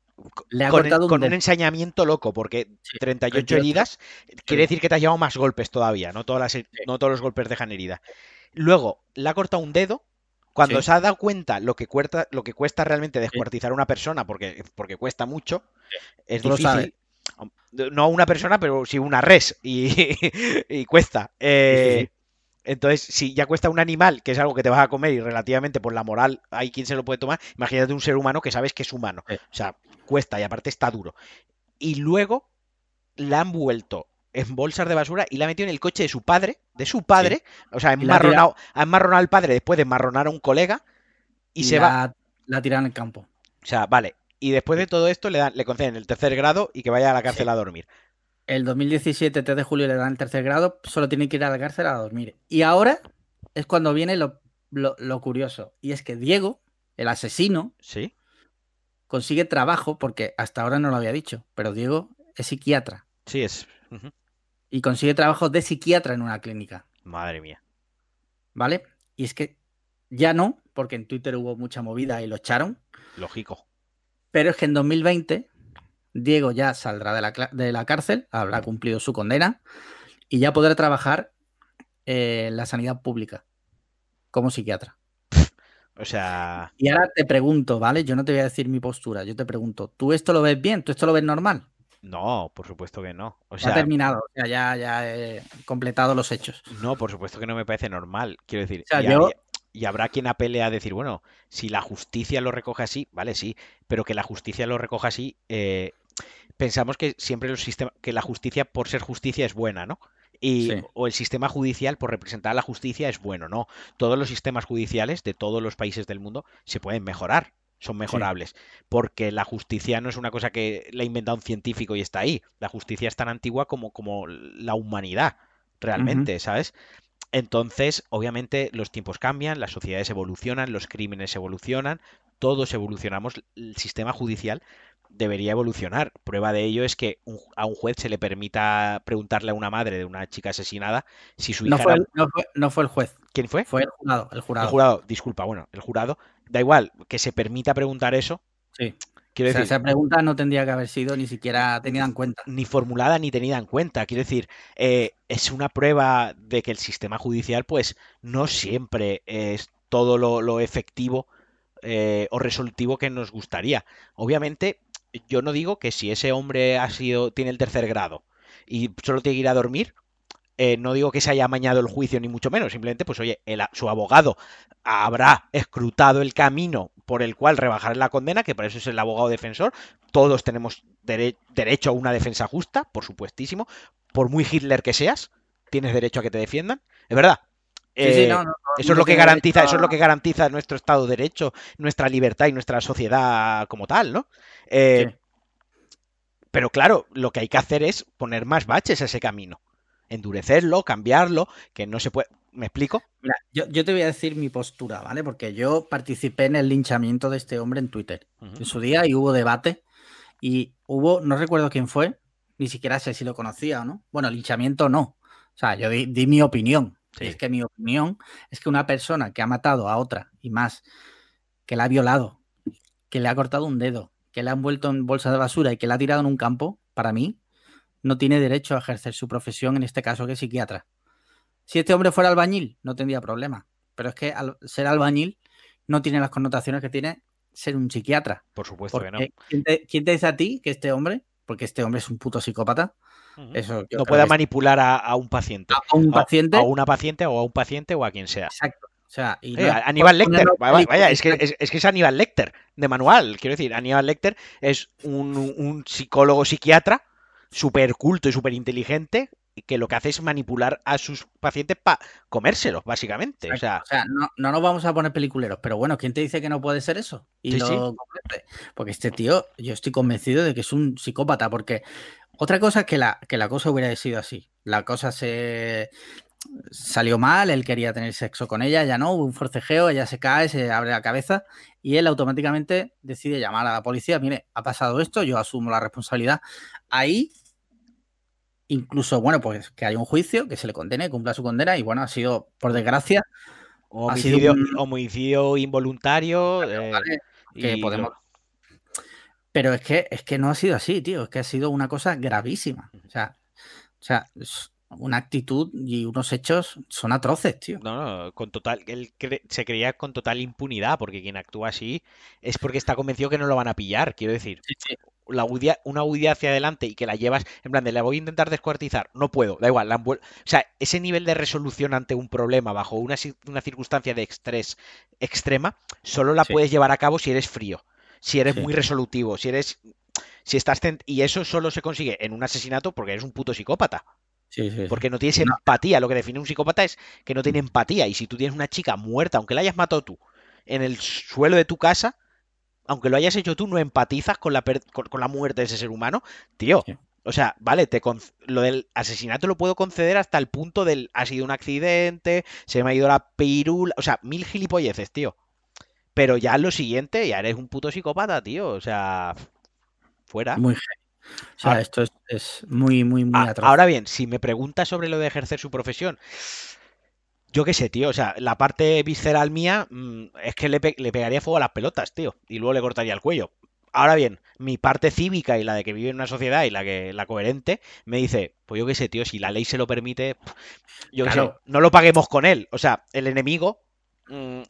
Le ha con, cortado un con un ensañamiento loco, porque Sí, 38 38. heridas quiere decir que te has llevado más golpes todavía, no, todas las, no todos los golpes dejan herida. Luego, le ha cortado un dedo. Cuando Sí. se ha dado cuenta lo que, cuesta, lo que cuesta realmente descuartizar a una persona, porque, porque cuesta mucho, es Tú difícil. No una persona, pero sí una res, y, y cuesta. Eh, Entonces, si ya cuesta un animal, que es algo que te vas a comer y relativamente por la moral hay quien se lo puede tomar, imagínate un ser humano que sabes que es humano. O sea, cuesta y aparte está duro. Y luego la han vuelto en bolsas de basura y la ha metido en el coche de su padre, de su padre, o sea, ha enmarronado, ha enmarronado al padre después de enmarronar a un colega y, se va. la, en el campo. O sea, vale. Y después de todo esto le, dan, le conceden el tercer grado y que vaya a la cárcel Sí. a dormir. El 2017, 3 de julio, le dan el tercer grado. Solo tiene que ir a la cárcel a dormir. Y ahora es cuando viene lo, lo- lo curioso. Y es que Diego, el asesino, ¿Sí? consigue trabajo, porque hasta ahora no lo había dicho, pero Diego es psiquiatra. Sí, es. Y consigue trabajo de psiquiatra en una clínica. Madre mía. ¿Vale? Y es que ya no, porque en Twitter hubo mucha movida y lo echaron. Lógico. Pero es que en 2020 Diego ya saldrá de la, cla- de la cárcel, habrá cumplido su condena y ya podrá trabajar eh, en la sanidad pública como psiquiatra. O sea. Y ahora te pregunto, ¿vale? Yo no te voy a decir mi postura, yo te pregunto, ¿tú esto lo ves bien? ¿Tú esto lo ves normal? No, por supuesto que no. O Ya ha sea, terminado, o sea, ya, ya he completado los hechos. no, por supuesto que no me parece normal. Quiero decir, O sea, y, yo- y- y habrá quien apele a decir, bueno, si la justicia lo recoge así, vale, sí, pero que la justicia lo recoja así, eh, pensamos que siempre los sistemas, que la justicia por ser justicia es buena, ¿no? Y, Sí. o el sistema judicial por representar a la justicia es bueno, no. Todos los sistemas judiciales de todos los países del mundo se pueden mejorar, son mejorables, porque la justicia no es una cosa que la ha inventado un científico y está ahí. La justicia es tan antigua como, como la humanidad, realmente, ¿sabes? Entonces, obviamente, los tiempos cambian, las sociedades evolucionan, los crímenes evolucionan, todos evolucionamos, el sistema judicial debería evolucionar. Prueba de ello es que un- a un juez se le permita preguntarle a una madre de una chica asesinada si su No hija fue, era... el, no, fue, no fue el juez, ¿Quién fue? fue el jurado, el jurado. El jurado, disculpa, bueno, el jurado, da igual, que se permita preguntar eso, Sí. quiero O sea, decir, esa pregunta no tendría que haber sido ni siquiera tenida en cuenta. ni formulada ni tenida en cuenta. Quiero decir, eh, es una prueba de que el sistema judicial, pues, no siempre es todo lo, lo efectivo eh, o resolutivo que nos gustaría. Obviamente, yo no digo que si ese hombre ha sido, tiene el tercer grado y solo tiene que ir a dormir, eh, no digo que se haya amañado el juicio, ni mucho menos. Simplemente, pues, oye, el su abogado habrá escrutado el camino por el cual rebajar la condena, que para eso es el abogado defensor. Todos tenemos dere- derecho a una defensa justa, por supuestísimo. Por muy Hitler que seas, tienes derecho a que te defiendan. Es verdad. Sí, sí, Eh, no, no, eso es lo que garantiza, eso es lo que garantiza nuestro Estado de Derecho, nuestra libertad y nuestra sociedad como tal, ¿no? Eh, Sí. Pero claro, lo que hay que hacer es poner más baches a ese camino. Endurecerlo, cambiarlo, que no se puede. ¿Me explico? Mira, yo, yo te voy a decir mi postura, ¿vale? Porque yo participé en el linchamiento de este hombre en Twitter en su día y hubo debate y hubo, no recuerdo quién fue, ni siquiera sé si lo conocía o no. Bueno, linchamiento no. O sea, yo di, di mi opinión. Sí. Es que mi opinión es que una persona que ha matado a otra y más, que la ha violado, que le ha cortado un dedo, que le ha envuelto en bolsa de basura y que la ha tirado en un campo, para mí, no tiene derecho a ejercer su profesión, en este caso que es psiquiatra. Si este hombre fuera albañil, no tendría problema. Pero es que al ser albañil no tiene las connotaciones que tiene ser un psiquiatra. Por supuesto que no. Porque ¿quién, te, quién te dice a ti que este hombre, porque este hombre es un puto psicópata, Eso no pueda que manipular a, a un paciente. a un A- paciente? A una paciente o a un paciente o a quien sea. Exacto. O sea, y Eh, no es a- Aníbal Lecter, vaya, es, que, es, es que es Aníbal Lecter de manual. Quiero decir, Aníbal Lecter es un, un psicólogo psiquiatra súper culto y súper inteligente que lo que hace es manipular a sus pacientes para comérselos, básicamente. O sea, O sea, no, no nos vamos a poner peliculeros, pero bueno, ¿quién te dice que no puede ser eso? Y Sí, lo sí. Porque este tío, yo estoy convencido de que es un psicópata, porque otra cosa es que la, que la cosa hubiera sido así. La cosa se, salió mal, él quería tener sexo con ella, ya no, hubo un forcejeo, ella se cae, se abre la cabeza y él automáticamente decide llamar a la policía, mire, ha pasado esto, yo asumo la responsabilidad. Ahí, incluso, bueno, pues que haya un juicio, que se le condene, cumpla su condena y bueno, ha sido, por desgracia, homicidio, homicidio involuntario. Eh, que podemos... Pero es que, es que no ha sido así, tío, es que ha sido una cosa gravísima. O sea, o sea, una actitud y unos hechos son atroces, tío. No, no, con total, él se creía con total impunidad, porque quien actúa así es porque está convencido que no lo van a pillar, quiero decir. La una huida hacia adelante y que la llevas, en plan de la voy a intentar descuartizar, no puedo, da igual, o sea, ese nivel de resolución ante un problema bajo una, una circunstancia de estrés extrema, solo la puedes llevar a cabo si eres frío, si eres muy resolutivo, si eres si estás y eso solo se consigue en un asesinato porque eres un puto psicópata. Porque no tienes empatía. Lo que define un psicópata es que no tiene empatía. Y si tú tienes una chica muerta, aunque la hayas matado tú, en el suelo de tu casa, aunque lo hayas hecho tú, no empatizas con la, con, la muerte de ese ser humano, tío. O sea, vale, te lo del asesinato lo puedo conceder hasta el punto del ha sido un accidente, se me ha ido la pirula, o sea, mil gilipolleces, tío. Pero ya lo siguiente, ya eres un puto psicópata, tío. O sea, fuera. Muy o sea, esto es, muy, muy, muy atroz. Ahora bien, si me preguntas sobre lo de ejercer su profesión, yo qué sé, tío. O sea, la parte visceral mía mm, es que le, pegaría fuego a las pelotas, tío. Y luego le cortaría el cuello. Ahora bien, mi parte cívica y la de que vive en una sociedad y la que la coherente me dice, pues yo qué sé, tío, si la ley se lo permite, yo qué sé, no lo paguemos con él. O sea, el enemigo mm,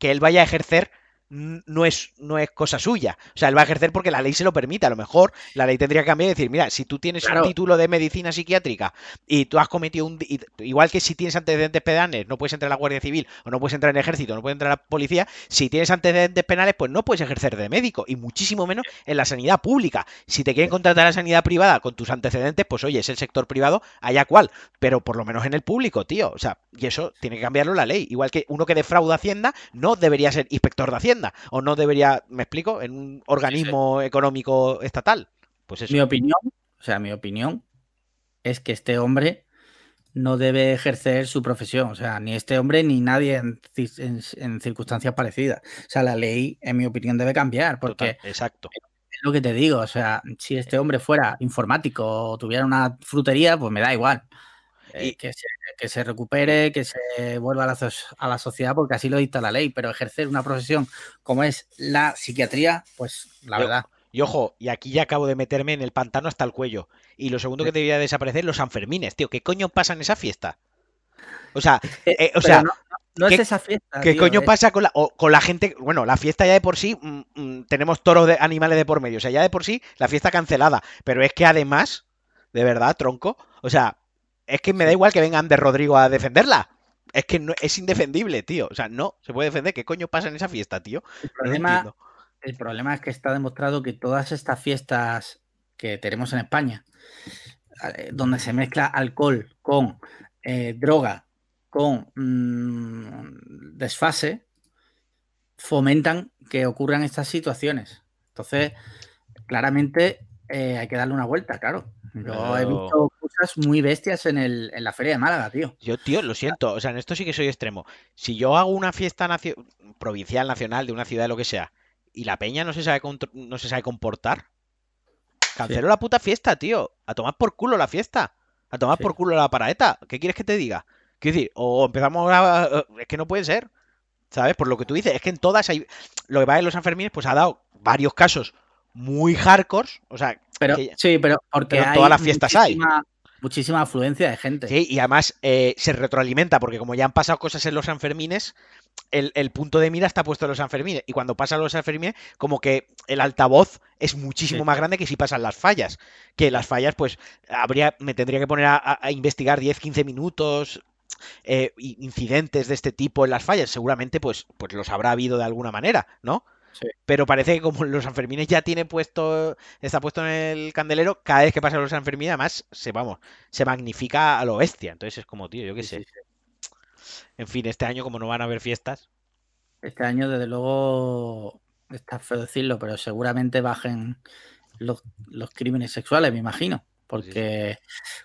que él vaya a ejercer no es, no es cosa suya. O sea, él va a ejercer porque la ley se lo permite. A lo mejor la ley tendría que cambiar y decir, mira, si tú tienes un título de medicina psiquiátrica y tú has cometido un... Igual que si tienes antecedentes penales, no puedes entrar a la Guardia Civil o no puedes entrar en el ejército, no puedes entrar a la policía, si tienes antecedentes penales, pues no puedes ejercer de médico y muchísimo menos en la sanidad pública. Si te quieren contratar a la sanidad privada con tus antecedentes, pues oye, es el sector privado, allá cual, pero por lo menos en el público, tío. O sea, y eso tiene que cambiarlo la ley. Igual que uno que defrauda Hacienda no debería ser inspector de Hacienda o no debería ¿me explico? En un organismo económico estatal. Pues eso. Mi opinión, o sea, mi opinión es que este hombre no debe ejercer su profesión, o sea, ni este hombre ni nadie en, circunstancias parecidas. O sea, la ley, en mi opinión, debe cambiar, porque exacto. Es lo que te digo, o sea, si este hombre fuera informático o tuviera una frutería, pues me da igual. Eh, que, se, recupere, que se vuelva a la, sociedad, porque así lo dicta la ley, pero ejercer una profesión como es la psiquiatría, pues la verdad. Y ojo, y aquí ya acabo de meterme en el pantano hasta el cuello. Y lo segundo que debería desaparecer, los Sanfermines, tío. ¿Qué coño pasa en esa fiesta? O sea, eh, o sea, no, es esa fiesta. ¿Qué coño pasa con la, con la gente? Bueno, la fiesta ya de por sí, mm, mm, tenemos toros de animales de por medio. O sea, ya de por sí, la fiesta cancelada. Pero es que además, de verdad, tronco, o sea, es que me da igual que vengan de Rodrigo a defenderla. Es que no, es indefendible, tío. O sea, no se puede defender. ¿Qué coño pasa en esa fiesta, tío? El problema, el problema es que está demostrado que todas estas fiestas que tenemos en España, eh, donde se mezcla alcohol con eh, droga, con mm, desfase, fomentan que ocurran estas situaciones. Entonces, claramente eh, hay que darle una vuelta, claro. Yo he visto cosas muy bestias en, el, en la feria de Málaga, tío. Yo, tío, lo siento. O sea, en esto sí que soy extremo. Si yo hago una fiesta provincial, nacional, de una ciudad, de lo que sea, y la peña no se sabe, no se sabe comportar, cancelo la puta fiesta, tío. A tomar por culo la fiesta. A tomar por culo la paraeta. ¿Qué quieres que te diga? Quiero decir, o empezamos a... Es que no puede ser. ¿Sabes? Por lo que tú dices, es que en todas hay... Lo que va en los Sanfermines, pues ha dado varios casos muy hardcore, o sea, pero, sí, pero porque todas las fiestas hay. Muchísima afluencia de gente. Sí, y además eh, se retroalimenta, porque como ya han pasado cosas en los Sanfermines, el, el, punto de mira está puesto en los Sanfermines. Y cuando pasan los Sanfermines, como que el altavoz es muchísimo más grande que si pasan las fallas. Que las fallas, pues, habría, me tendría que poner a, investigar 10, 15 minutos, eh, incidentes de este tipo en las fallas, seguramente pues, pues los habrá habido de alguna manera, ¿no? Pero parece que como los Sanfermines ya tiene puesto, está puesto en el candelero, cada vez que pasa los Sanfermines, además, se, vamos, se magnifica a lo bestia. Entonces es como, tío, yo qué sé. En fin, este año, como no van a haber fiestas. Este año, desde luego, está feo decirlo, pero seguramente bajen los, crímenes sexuales, me imagino. Porque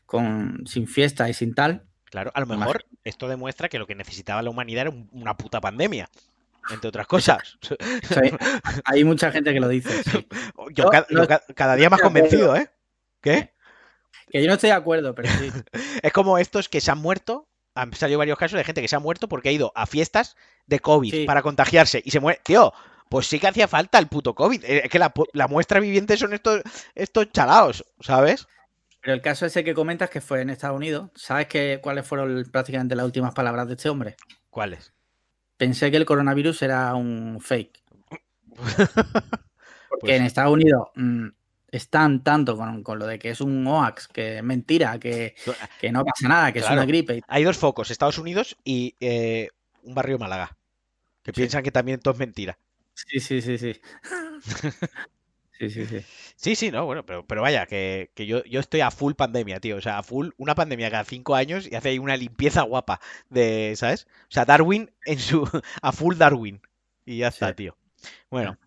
con, sin fiesta y sin tal, Claro, a lo mejor esto demuestra que lo que necesitaba la humanidad era una puta pandemia entre otras cosas. hay, mucha gente que lo dice. Yo, cada, día más convencido, ¿eh? ¿Qué? Que yo no estoy de acuerdo, pero sí. es como estos que se han muerto. Han salido varios casos de gente que se ha muerto porque ha ido a fiestas de COVID para contagiarse y se muere. Tío, pues sí que hacía falta el puto COVID. Eh, es que la, muestra viviente son estos, estos chalaos, ¿sabes? Pero el caso ese que comentas que fue en Estados Unidos, ¿sabes que, cuáles fueron prácticamente las últimas palabras de este hombre? ¿Cuáles? Pensé que el coronavirus era un fake. Porque en pues Estados Unidos mm, están tanto con, lo de que es un OAX, que es mentira, que, no pasa nada, que es una gripe. Hay dos focos, Estados Unidos y eh, un barrio Málaga, que piensan que también todo es mentira. Sí, sí, sí, sí. sí, sí, sí. Sí, sí, no, bueno, pero, pero vaya, que, yo, yo, estoy a full pandemia, tío. O sea, a full, una pandemia cada cinco años y hace ahí una limpieza guapa de, ¿sabes? O sea, Darwin en su. a full Darwin. Y ya está, tío. Bueno.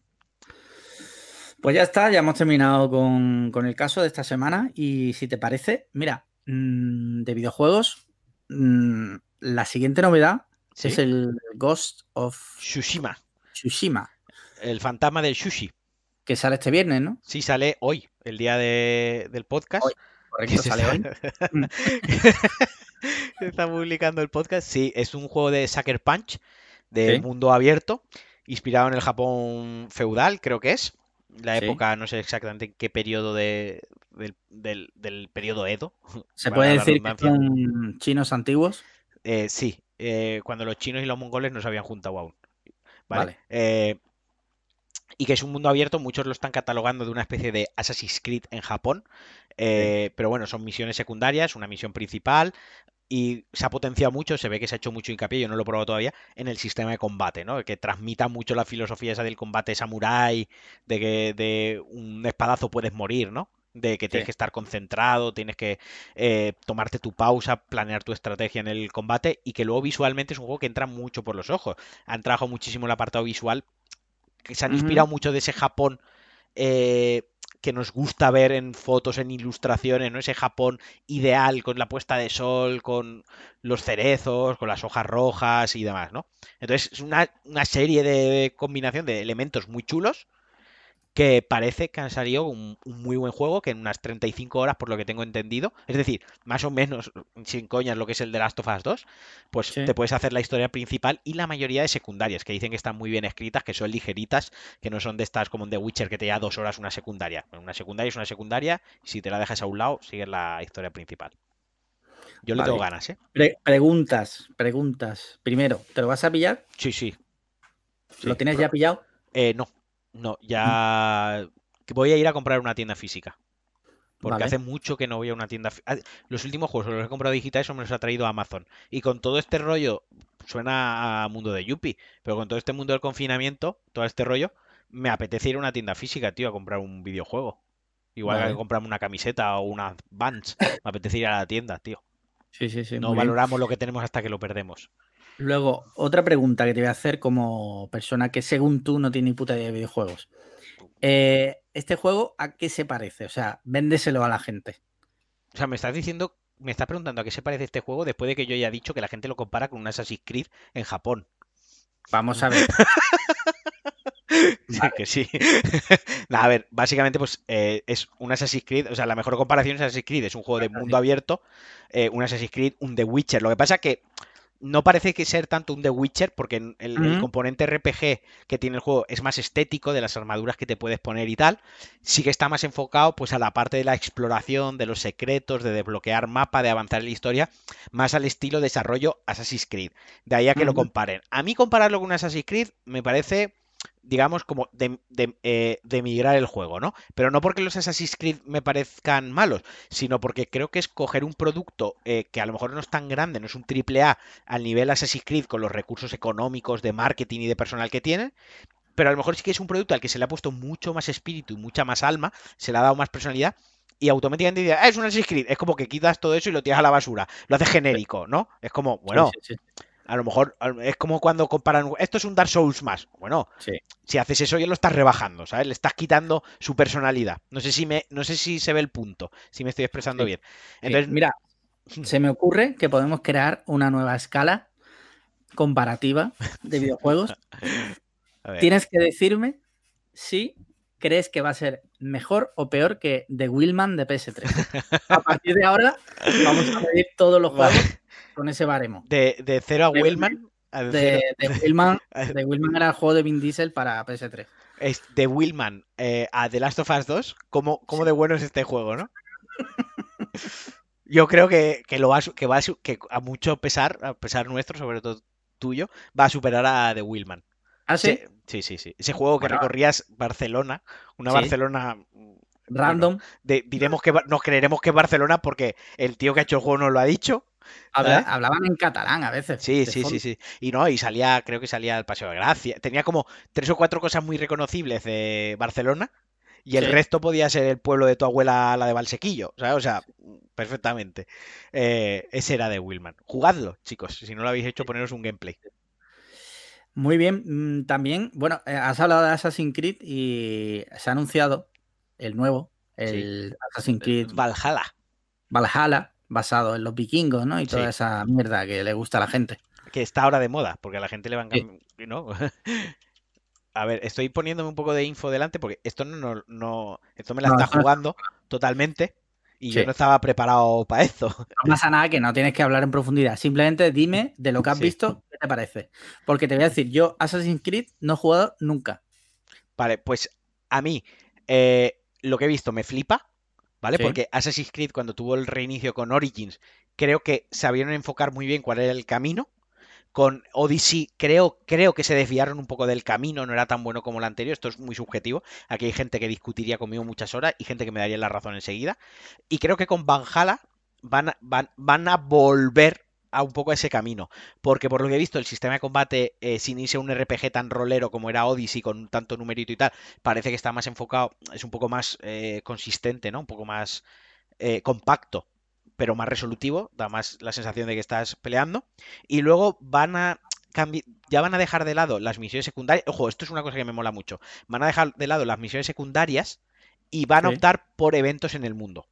Pues ya está, ya hemos terminado con, el caso de esta semana. Y si te parece, mira, mm, de videojuegos, mm, la siguiente novedad es el Ghost of Tsushima. Tsushima. El fantasma del sushi. Que sale este viernes, ¿no? Sí, sale hoy, el día del podcast. correcto, sale hoy. está publicando el podcast. Sí, es un juego de Sucker Punch, de mundo abierto, inspirado en el Japón feudal, creo que es. La época, no sé exactamente en qué periodo de, del, periodo Edo. ¿Se puede decir que son chinos antiguos? Eh, sí, eh, cuando los chinos y los mongoles no se habían juntado aún. Vale. Eh, y que es un mundo abierto, muchos lo están catalogando de una especie de Assassin's Creed en Japón, eh, pero bueno, son misiones secundarias, una misión principal, y se ha potenciado mucho, se ve que se ha hecho mucho hincapié, yo no lo he probado todavía, en el sistema de combate, ¿no? Que transmita mucho la filosofía esa del combate samurai, de que de un espadazo puedes morir, ¿no? de que tienes que estar concentrado, tienes que eh, tomarte tu pausa, planear tu estrategia en el combate y que luego visualmente es un juego que entra mucho por los ojos. Han trabajado muchísimo el apartado visual, que se han inspirado mucho de ese Japón eh, que nos gusta ver en fotos, en ilustraciones, ¿no? Ese Japón ideal con la puesta de sol, con los cerezos, con las hojas rojas y demás, ¿no? Entonces es una, una serie de combinación de elementos muy chulos que parece que han salido un, muy buen juego, que en unas 35 horas, por lo que tengo entendido, es decir, más o menos, sin coñas, lo que es el de Last of Us 2, pues te puedes hacer la historia principal y la mayoría de secundarias, que dicen que están muy bien escritas, que son ligeritas, que no son de estas como en The Witcher, que te da dos horas una secundaria. una secundaria es una secundaria, y si te la dejas a un lado, sigues la historia principal. Yo le tengo ganas, ¿eh? preguntas, preguntas. Primero, ¿te lo vas a pillar? Sí, sí. ¿Lo tienes ya pillado? Eh, no. No, ya voy a ir a comprar una tienda física. Porque hace mucho que no voy a una tienda. Ah, los últimos juegos los he comprado digitales o me los ha traído Amazon. Y con todo este rollo, suena a mundo de Yuppie, pero con todo este mundo del confinamiento, todo este rollo, me apetece ir a una tienda física, tío, a comprar un videojuego. Igual que comprarme una camiseta o unas Vans. Me apetece ir a la tienda, tío. Sí, sí, sí. No valoramos lo que tenemos hasta que lo perdemos. Luego, otra pregunta que te voy a hacer como persona que según tú no tiene ni puta idea de videojuegos. Eh, ¿Este juego a qué se parece? O sea, véndeselo a la gente. O sea, me estás diciendo, me estás preguntando a qué se parece este juego después de que yo haya dicho que la gente lo compara con un Assassin's Creed en Japón. Vamos a ver. sí, que sí. a ver, básicamente, pues eh, es un Assassin's Creed. O sea, la mejor comparación es Assassin's Creed. Es un juego de mundo abierto. Eh, un Assassin's Creed, un The Witcher. Lo que pasa es que no parece que ser tanto un The Witcher, porque el, componente RPG que tiene el juego es más estético, de las armaduras que te puedes poner y tal. Sí que está más enfocado pues a la parte de la exploración, de los secretos, de desbloquear mapa, de avanzar en la historia, más al estilo desarrollo Assassin's Creed. De ahí a que lo comparen. A mí compararlo con Assassin's Creed me parece digamos, como de, eh, de, migrar el juego, ¿no? Pero no porque los Assassin's Creed me parezcan malos, sino porque creo que es coger un producto eh, que a lo mejor no es tan grande, no es un triple A al nivel Assassin's Creed con los recursos económicos, de marketing y de personal que tiene, pero a lo mejor sí que es un producto al que se le ha puesto mucho más espíritu y mucha más alma, se le ha dado más personalidad y automáticamente dices, ah, es un Assassin's Creed. Es como que quitas todo eso y lo tiras a la basura. Lo haces genérico, ¿no? Es como, bueno, a lo mejor es como cuando comparan, esto es un Dark Souls más. Bueno, si haces eso ya lo estás rebajando, ¿sabes? Le estás quitando su personalidad. No sé si me, no sé si se ve el punto, si me estoy expresando bien. Entonces, mira, se me ocurre que podemos crear una nueva escala comparativa de videojuegos. Tienes que decirme si crees que va a ser mejor o peor que The Willman de PS3. A partir de ahora vamos a medir todos los juegos con ese baremo. De, de cero a Willman. De, Willman, de Willman era el juego de Vin Diesel para PS3. Es de Willman eh, a The Last of Us 2, ¿cómo, cómo de bueno es este juego, no? Yo creo que, lo va, que va a, que a mucho pesar, a pesar nuestro, sobre todo tuyo, va a superar a The Willman. ¿Ah, sí? Sí, sí, sí. Ese juego que recorrías Barcelona, una Barcelona random. diremos que nos creeremos que es Barcelona porque el tío que ha hecho el juego nos lo ha dicho. Hablaban en catalán a veces. Sí, sí, sí, sí. Y no, y salía, creo que salía al Paseo de Gracia. Tenía como tres o cuatro cosas muy reconocibles de Barcelona y el resto podía ser el pueblo de tu abuela, la de Valsequillo, ¿sabes? O sea, perfectamente. Eh, ese era de Willman. Jugadlo, chicos. Si no lo habéis hecho, poneros un gameplay. Muy bien. Mm, también, bueno, eh, has hablado de Assassin's Creed y se ha anunciado el nuevo, el Assassin's Creed Valhalla. Valhalla, basado en los vikingos, ¿no? Y toda esa mierda que le gusta a la gente. Que está ahora de moda, porque a la gente le van ¿no? A ver, estoy poniéndome un poco de info delante porque esto no, no, esto me la está jugando totalmente y yo no estaba preparado para esto. No pasa nada que no tienes que hablar en profundidad. Simplemente dime de lo que has visto, ¿qué te parece? Porque te voy a decir, yo Assassin's Creed no he jugado nunca. Vale, pues a mí eh, lo que he visto me flipa, ¿vale? Porque Assassin's Creed cuando tuvo el reinicio con Origins, creo que sabieron enfocar muy bien cuál era el camino con Odyssey creo, creo que se desviaron un poco del camino, no era tan bueno como el anterior, esto es muy subjetivo, aquí hay gente que discutiría conmigo muchas horas y gente que me daría la razón enseguida. Y creo que con Valhalla van, van, van a volver a un poco ese camino. Porque por lo que he visto, el sistema de combate, eh, sin irse a un RPG tan rolero como era Odyssey, con tanto numerito y tal, parece que está más enfocado, es un poco más eh, consistente, ¿no? Un poco más eh, compacto pero más resolutivo, da más la sensación de que estás peleando. Y luego van a ya van a dejar de lado las misiones secundarias. Ojo, esto es una cosa que me mola mucho. Van a dejar de lado las misiones secundarias y van a optar por eventos en el mundo.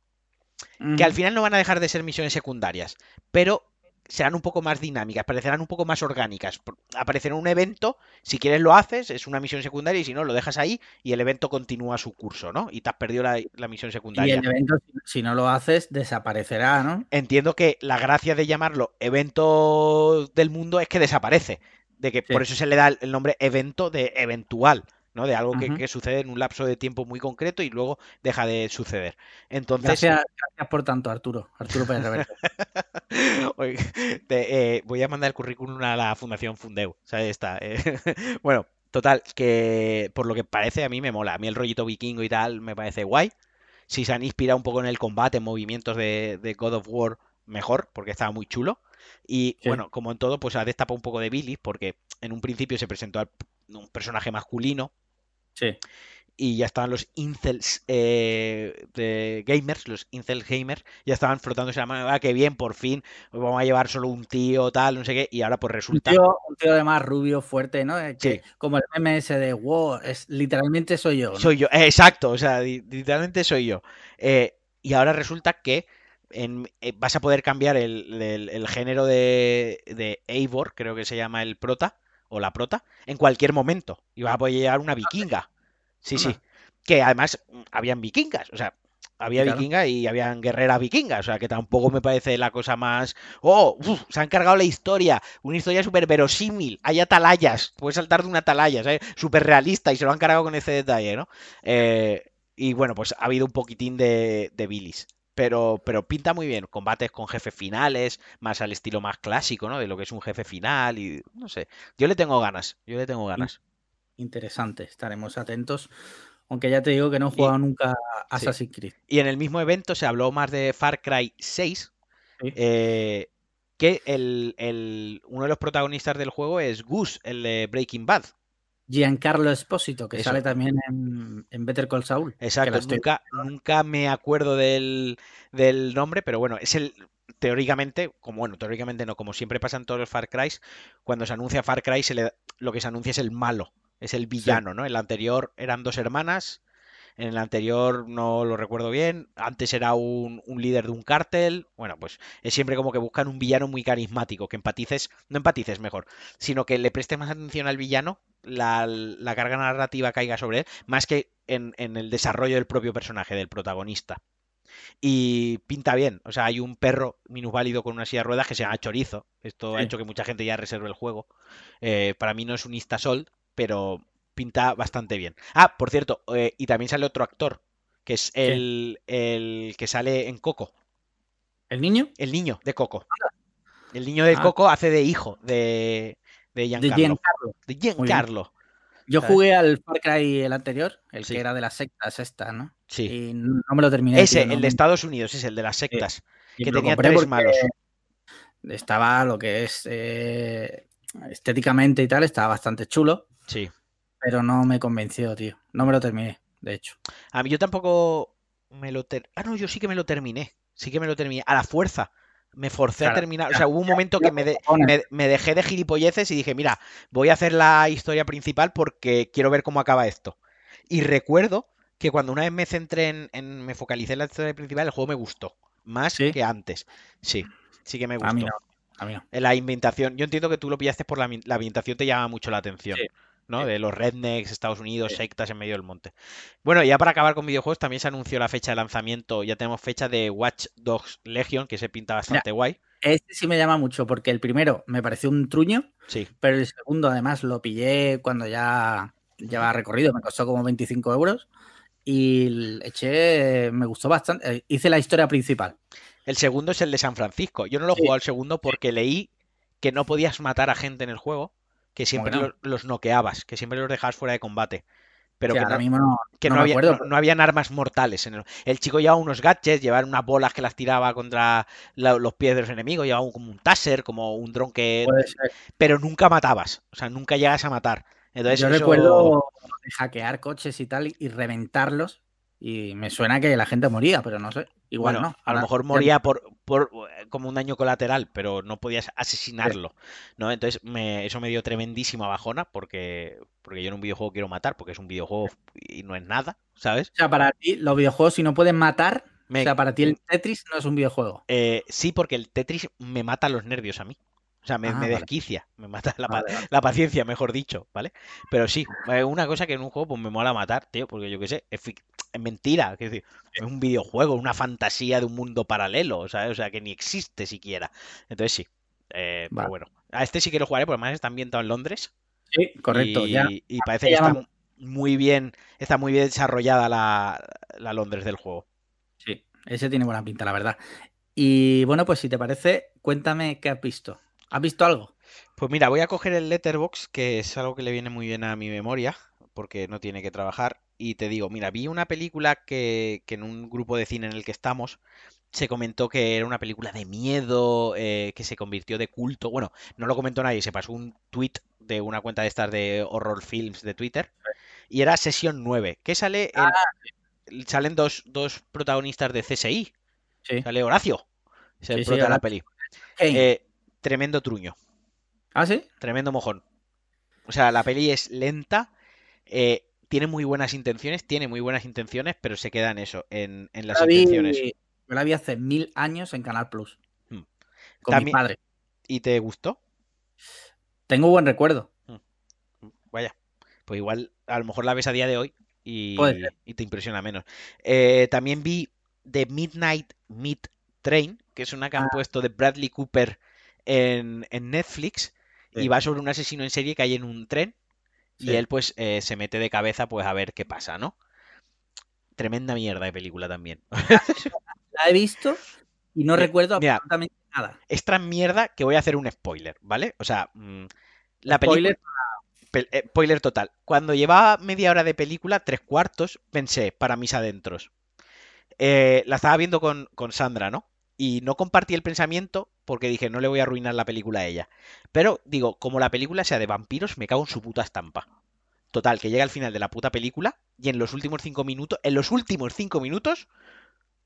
Que al final no van a dejar de ser misiones secundarias, pero serán un poco más dinámicas, parecerán un poco más orgánicas. Aparecerá un evento, si quieres lo haces, es una misión secundaria y si no, lo dejas ahí y el evento continúa su curso, ¿no? Y te has perdido la, misión secundaria. Y el evento, si no lo haces, desaparecerá, ¿no? Entiendo que la gracia de llamarlo evento del mundo es que desaparece. De que por eso se le da el nombre evento de eventual. ¿No? De algo que, sucede en un lapso de tiempo muy concreto y luego deja de suceder. Entonces. Gracias, por tanto, Arturo. Arturo Pérez Reverte. Eh, voy a mandar el currículum a la Fundación Fundeu. ¿Sabes? Está. Eh. bueno, total, que por lo que parece a mí me mola. A mí el rollito vikingo y tal me parece guay. Si se han inspirado un poco en el combate, en movimientos de, God of War, mejor, porque estaba muy chulo. Y bueno, como en todo, pues ha destapado un poco de Billy, porque en un principio se presentó al un personaje masculino, Sí. Y ya estaban los incels eh, de gamers, los incel gamers, ya estaban frotándose la mano, ah, qué bien, por fin, vamos a llevar solo un tío, tal, no sé qué, y ahora pues resulta... Un tío, un tío además rubio, fuerte, ¿no? sí. Como el MS de, wow, es, literalmente soy yo. Soy yo, exacto, o sea, literalmente soy yo. Eh, y ahora resulta que en, eh, vas a poder cambiar el, género de, de Eivor, creo que se llama el prota, o la prota en cualquier momento. Y vas a poder llegar una vikinga. Sí, sí. Que además mm, habían vikingas. O sea, había vikinga y habían guerreras vikingas. O sea, que tampoco me parece la cosa más. Oh, se han cargado la historia. Una historia súper verosímil. Hay atalayas. Puedes saltar de una atalaya, ¿sabes? Súper realista y se lo han cargado con ese detalle, ¿no? Eh, y bueno, pues ha habido un poquitín de, de bilis pero, pero pinta muy bien. Combates con jefes finales, más al estilo más clásico, ¿no? De lo que es un jefe final y no sé. Yo le tengo ganas, yo le tengo ganas. Interesante, estaremos atentos. Aunque ya te digo que no he jugado nunca Assassin's Creed. Y en el mismo evento se habló más de Far Cry 6. Eh, que el, el, uno de los protagonistas del juego es Gus, el de Breaking Bad. Giancarlo Espósito, que sale también en, Better Call Saul. Exacto, nunca, nunca me acuerdo del, del, nombre, pero bueno, es el. Teóricamente, como bueno, teóricamente no, como siempre pasa en todos los Far Cry, cuando se anuncia Far Cry, se le, lo que se anuncia es el malo, es el villano, ¿no? El anterior eran dos hermanas, En el anterior no lo recuerdo bien. Antes era un, líder de un cártel. Bueno, pues es siempre como que buscan un villano muy carismático, que empatices, no empatices mejor, sino que le prestes más atención al villano, la, carga narrativa caiga sobre él, más que en, el desarrollo del propio personaje, del protagonista. Y pinta bien. O sea, hay un perro minusválido con una silla de ruedas que se llama Chorizo. Esto ha hecho que mucha gente ya reserve el juego. Eh, para mí no es un Instasol, pero pinta bastante bien. Ah, por cierto, eh, y también sale otro actor, que es el, que sale en Coco. ¿El niño? El niño de Coco. El niño de ah. Coco hace de hijo de, de Giancarlo. De Giancarlo. Yo jugué al Far Cry el anterior, el que era de las sectas esta, ¿no? Sí. Y no me lo terminé. Ese, el de Estados Unidos, es el de las sectas. Que tenía tres malos. Estaba lo que es eh, estéticamente y tal, estaba bastante chulo. Sí. Pero no me convenció, tío. No me lo terminé, de hecho. A mí yo tampoco me lo ter... Ah, no, yo sí que me lo terminé. Sí que me lo terminé. A la fuerza. Me forcé a terminar. O sea, hubo un momento que me, me, dejé de gilipolleces y dije, mira, voy a hacer la historia principal porque quiero ver cómo acaba esto. Y recuerdo que cuando una vez me centré en, me focalicé en la historia principal, el juego me gustó. Más que antes. Sí, sí que me gustó. A mí no. A mí no. La inventación. Yo entiendo que tú lo pillaste por la, la ambientación, te llama mucho la atención. Sí. ¿No? De los rednecks, Estados Unidos, sectas en medio del monte. Bueno, ya para acabar con videojuegos, también se anunció la fecha de lanzamiento. Ya tenemos fecha de Watch Dogs Legion, que se pinta bastante guay. Este sí me llama mucho, porque el primero me pareció un truño. Sí. Pero el segundo, además, lo pillé cuando ya llevaba recorrido, me costó como 25 euros. Y eché, me gustó bastante. Eh, hice la historia principal. El segundo es el de San Francisco. Yo no lo he jugado al segundo porque leí que no podías matar a gente en el juego que siempre los, noqueabas, que siempre los dejabas fuera de combate. Pero que, no, que no, había, no, habían armas mortales. En el, el, chico llevaba unos gadgets, llevaba unas bolas que las tiraba contra los pies de los enemigos, llevaba como un taser, como un dron que... Pero nunca matabas, o sea, nunca llegas a matar. Entonces, Yo recuerdo hackear coches y tal y reventarlos y me suena que la gente moría, pero no sé. Igual no. A lo mejor moría por, por, como un daño colateral, pero no podías asesinarlo. ¿no? Entonces me, eso me dio tremendísima bajona porque, porque yo en un videojuego quiero matar, porque es un videojuego y no es nada, ¿sabes? O sea, para ti, los videojuegos si no pueden matar, o sea, para ti el Tetris no es un videojuego. Eh, sí, porque el Tetris me mata los nervios a mí. O sea, me, ah, desquicia, me mata la, paciencia, mejor dicho, ¿vale? Pero sí, una cosa que en un juego pues me mola matar, tío, porque yo qué sé, es, mentira, es decir, es un videojuego, una fantasía de un mundo paralelo, ¿sabes? O sea, que ni existe siquiera. Entonces sí, eh, pero bueno, a este sí que lo jugaré, porque además está ambientado en Londres. Sí, correcto, y, ya. Y parece que está muy bien, está muy bien desarrollada la, la Londres del juego. Sí, ese tiene buena pinta, la verdad. Y bueno, pues si te parece, cuéntame qué has visto. ¿Has visto algo? Pues mira, voy a coger el Letterbox, que es algo que le viene muy bien a mi memoria, porque no tiene que trabajar. Y te digo, mira, vi una película que, en un grupo de cine en el que estamos se comentó que era una película de miedo, eh, que se convirtió de culto. Bueno, no lo comentó nadie, se pasó un tweet de una cuenta de estas de horror films de Twitter. Y era Sesión 9, que sale ah, salen dos, protagonistas de CSI. Sale Horacio, es el prota de la peli. Eh, tremendo truño. ¿Ah, sí? Tremendo mojón. O sea, la peli es lenta, eh, tiene muy buenas intenciones, tiene muy buenas intenciones, pero se queda en eso, en, las intenciones. Yo la vi hace mil años en Canal Plus. Hmm. Con mi padre. ¿Y te gustó? Tengo buen recuerdo. Hmm. Vaya. Pues igual, a lo mejor la ves a día de hoy y, te impresiona menos. Eh, también vi The Midnight Meat Train, que es una que han ah. puesto de Bradley Cooper en, Netflix y va sobre un asesino en serie que hay en un tren y él pues eh, se mete de cabeza pues a ver qué pasa, ¿no? Tremenda mierda de película también. La he visto y no recuerdo absolutamente nada. Es tan mierda que voy a hacer un spoiler, ¿vale? O sea, mm, la película... Eh, spoiler total. Cuando llevaba media hora de película, tres cuartos, pensé, para mis adentros. Eh, la estaba viendo con, con Sandra, ¿no? Y no compartí el pensamiento porque dije, no le voy a arruinar la película a ella. Pero digo, como la película sea de vampiros, me cago en su puta estampa. Total, que llega al final de la puta película y en los últimos cinco minutos, en los últimos cinco minutos,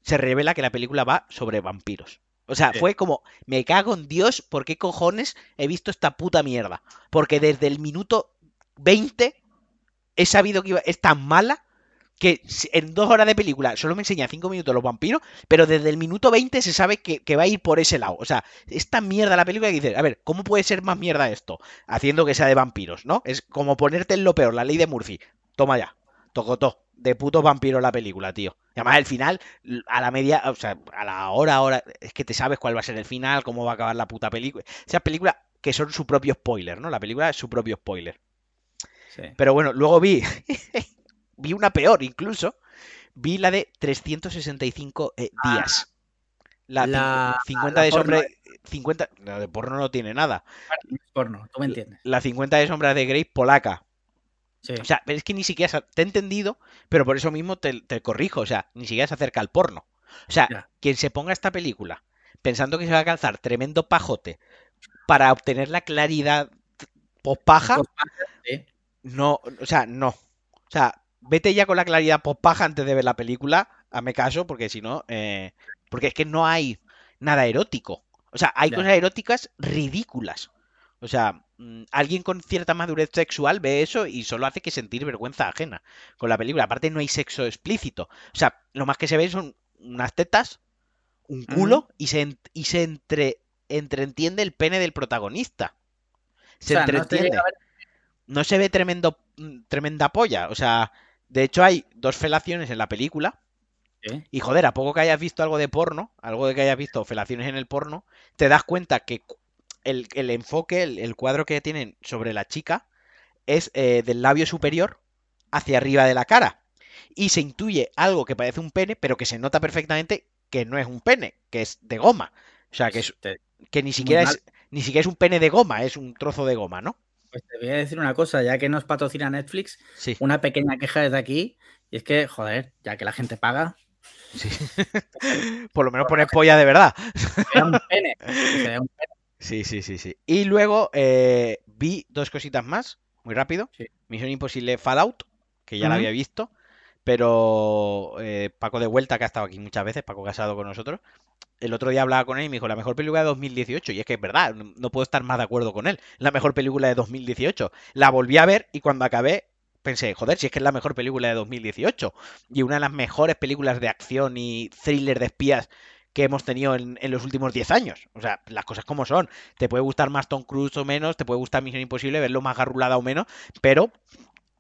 se revela que la película va sobre vampiros. O sea, fue como, me cago en Dios, ¿por qué cojones he visto esta puta mierda? Porque desde el minuto 20 he sabido que iba, es tan mala que en dos horas de película solo me enseña cinco minutos los vampiros, pero desde el minuto 20 se sabe que, va a ir por ese lado. O sea, esta mierda la película que dices, a ver, ¿cómo puede ser más mierda esto? Haciendo que sea de vampiros, ¿no? Es como ponerte en lo peor, la ley de Murphy. Toma ya, tocotó, de putos vampiros la película, tío. Y además el final, a la media, o sea, a la hora, hora, es que te sabes cuál va a ser el final, cómo va a acabar la puta película. Esas películas que son su propio spoiler, ¿no? La película es su propio spoiler. Sí. Pero bueno, luego vi vi una peor incluso. Vi la de 365 eh, ah. días. La, 50 de sombras. 50. de porno no tiene nada. porno, tú me entiendes. La 50 de sombras de Grey polaca. O sea, es que ni siquiera te he entendido, pero por eso mismo te, corrijo. O sea, ni siquiera se acerca al porno. O sea, quien se ponga esta película pensando que se va a calzar tremendo pajote para obtener la claridad pospaja, no, o sea, no. O sea, vete ya con la claridad post-paja antes de ver la película, hazme caso, porque si no, eh, porque es que no hay nada erótico. O sea, hay cosas eróticas ridículas. O sea, mm, alguien con cierta madurez sexual ve eso y solo hace que sentir vergüenza ajena con la película. Aparte no hay sexo explícito. O sea, lo más que se ve son unas tetas, un culo y se, y se entre, entreentiende el pene del protagonista. Se entretiene. No, se ve tremendo, mm, tremenda polla. O sea, de hecho, hay dos felaciones en la película. Y joder, a poco que hayas visto algo de porno, algo de que hayas visto felaciones en el porno, te das cuenta que el, enfoque, el, cuadro que tienen sobre la chica es eh, del labio superior hacia arriba de la cara. Y se intuye algo que parece un pene, pero que se nota perfectamente que no es un pene, que es de goma. O sea, que, es, que ni siquiera es, ni siquiera es un pene de goma, es un trozo de goma, ¿no? Pues te voy a decir una cosa, ya que nos patrocina Netflix, una pequeña queja desde aquí, y es que, joder, ya que la gente paga. Por lo menos poner polla de verdad. un pene. un pene. Sí, sí, sí, sí. Y luego eh, vi dos cositas más, muy rápido. Misión Imposible Fallout, que ya la había visto. Pero eh, Paco de Vuelta, que ha estado aquí muchas veces, Paco Casado con nosotros, el otro día hablaba con él y me dijo, la mejor película de 2018. Y es que es verdad, no puedo estar más de acuerdo con él. La mejor película de 2018. La volví a ver y cuando acabé pensé, joder, si es que es la mejor película de 2018. Y una de las mejores películas de acción y thriller de espías que hemos tenido en, los últimos 10 años. O sea, las cosas como son. Te puede gustar más Tom Cruise o menos, te puede gustar Misión Imposible, verlo más garrulada o menos, pero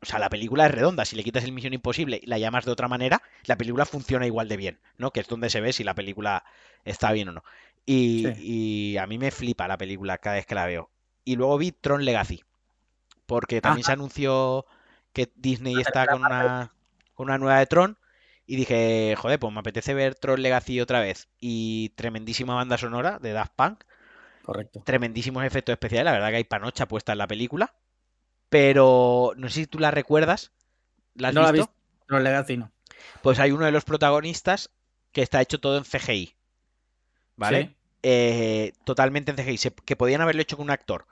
o sea, la película es redonda. Si le quitas el Misión Imposible y la llamas de otra manera, la película funciona igual de bien, ¿no? Que es donde se ve si la película está bien o no. Y, a mí me flipa la película cada vez que la veo. Y luego vi Tron Legacy. Porque también se anunció que Disney está con una, con una nueva de Tron. Y dije, joder, pues me apetece ver Tron Legacy otra vez. Y tremendísima banda sonora de Daft Punk. Correcto. Tremendísimos efectos especiales. La verdad que hay panocha puesta en la película. Pero no sé si tú la recuerdas. ¿La has no visto? la he visto. Tron Legacy no. Pues hay uno de los protagonistas que está hecho todo en CGI. ¿vale? Eh, totalmente en CGI, que podían haberlo hecho con un actor,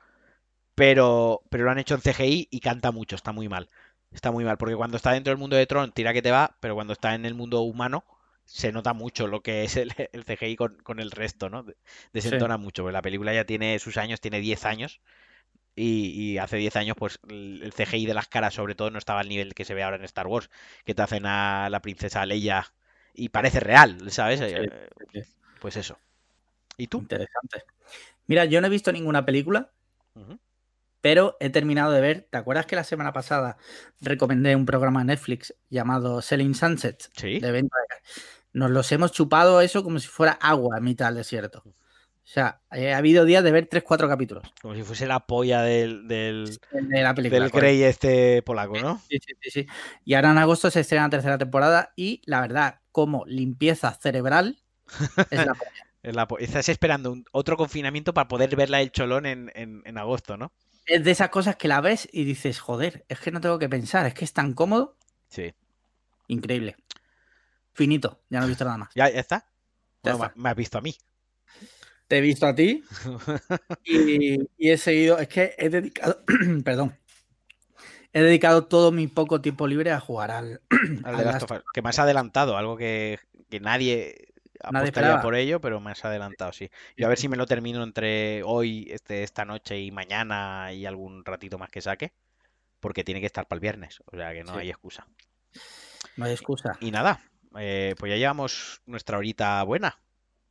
pero, pero lo han hecho en CGI y canta mucho, está muy mal. Está muy mal, porque cuando está dentro del mundo de Tron, tira que te va, pero cuando está en el mundo humano, se nota mucho lo que es el, CGI con, el resto, ¿no? Desentona mucho, porque la película ya tiene sus años, tiene 10 años, y, hace 10 años, pues el CGI de las caras, sobre todo, no estaba al nivel que se ve ahora en Star Wars, que te hacen a la princesa Leia y parece real, ¿sabes? Eh, pues eso. ¿Y tú? Interesante. Mira, yo no he visto ninguna película, pero he terminado de ver. ¿Te acuerdas que la semana pasada recomendé un programa de Netflix llamado Selling Sunset? Sí. De venta Nos los hemos chupado eso como si fuera agua en mitad del desierto. O sea, ha habido días de ver 3-4 capítulos. Como si fuese la polla del, del, de la película, del Grey este polaco, ¿no? Sí, sí, sí, sí. Y ahora en agosto se estrena la tercera temporada y la verdad, como limpieza cerebral es la polla. Estás esperando otro confinamiento para poder verla el cholón en, agosto, ¿no? Es de esas cosas que la ves y dices, joder, es que no tengo que pensar, es que es tan cómodo. Sí. Increíble. Finito, ya no he visto nada más. ¿Ya, está? Me has visto a mí. Te he visto a ti y, he seguido, es que he dedicado, perdón, he dedicado todo mi poco tiempo libre a jugar al, al, que me has adelantado, algo que, que nadie apostaría por ello, pero me has adelantado, sí. Y a ver si me lo termino entre hoy, este, esta noche y mañana y algún ratito más que saque, porque tiene que estar para el viernes, o sea que no hay excusa. No hay excusa. Y nada, eh, pues ya llevamos nuestra horita buena.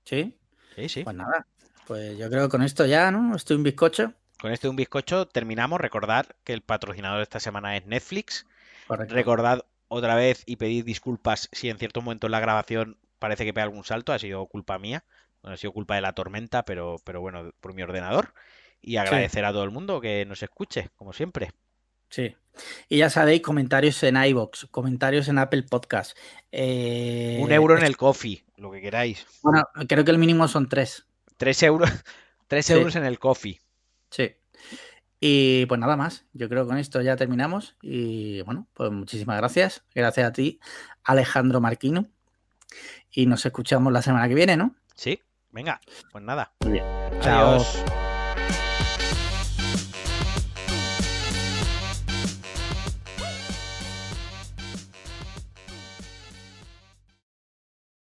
¿Sí? Sí, sí. Pues nada, pues yo creo que con esto ya, ¿no? Estoy un bizcocho. Con este un bizcocho terminamos. Recordad que el patrocinador de esta semana es Netflix. Correcto. Recordad otra vez y pedid disculpas si en cierto momento en la grabación parece que pega algún salto. Ha sido culpa mía. No ha sido culpa de la tormenta, pero, pero bueno, por mi ordenador. Y agradecer a todo el mundo que nos escuche, como siempre. Sí. Y ya sabéis, comentarios en iBox, comentarios en Apple Podcast. eh, Un euro en el coffee, lo que queráis. Bueno, creo que el mínimo son tres. Tres euros, tres Sí. euros en el coffee. Sí. Y pues nada más. Yo creo que con esto ya terminamos. Y bueno, pues muchísimas gracias. Gracias a ti, Alejandro Marquino. Y nos escuchamos la semana que viene, ¿no? Sí, venga, pues nada. Chao. Adiós.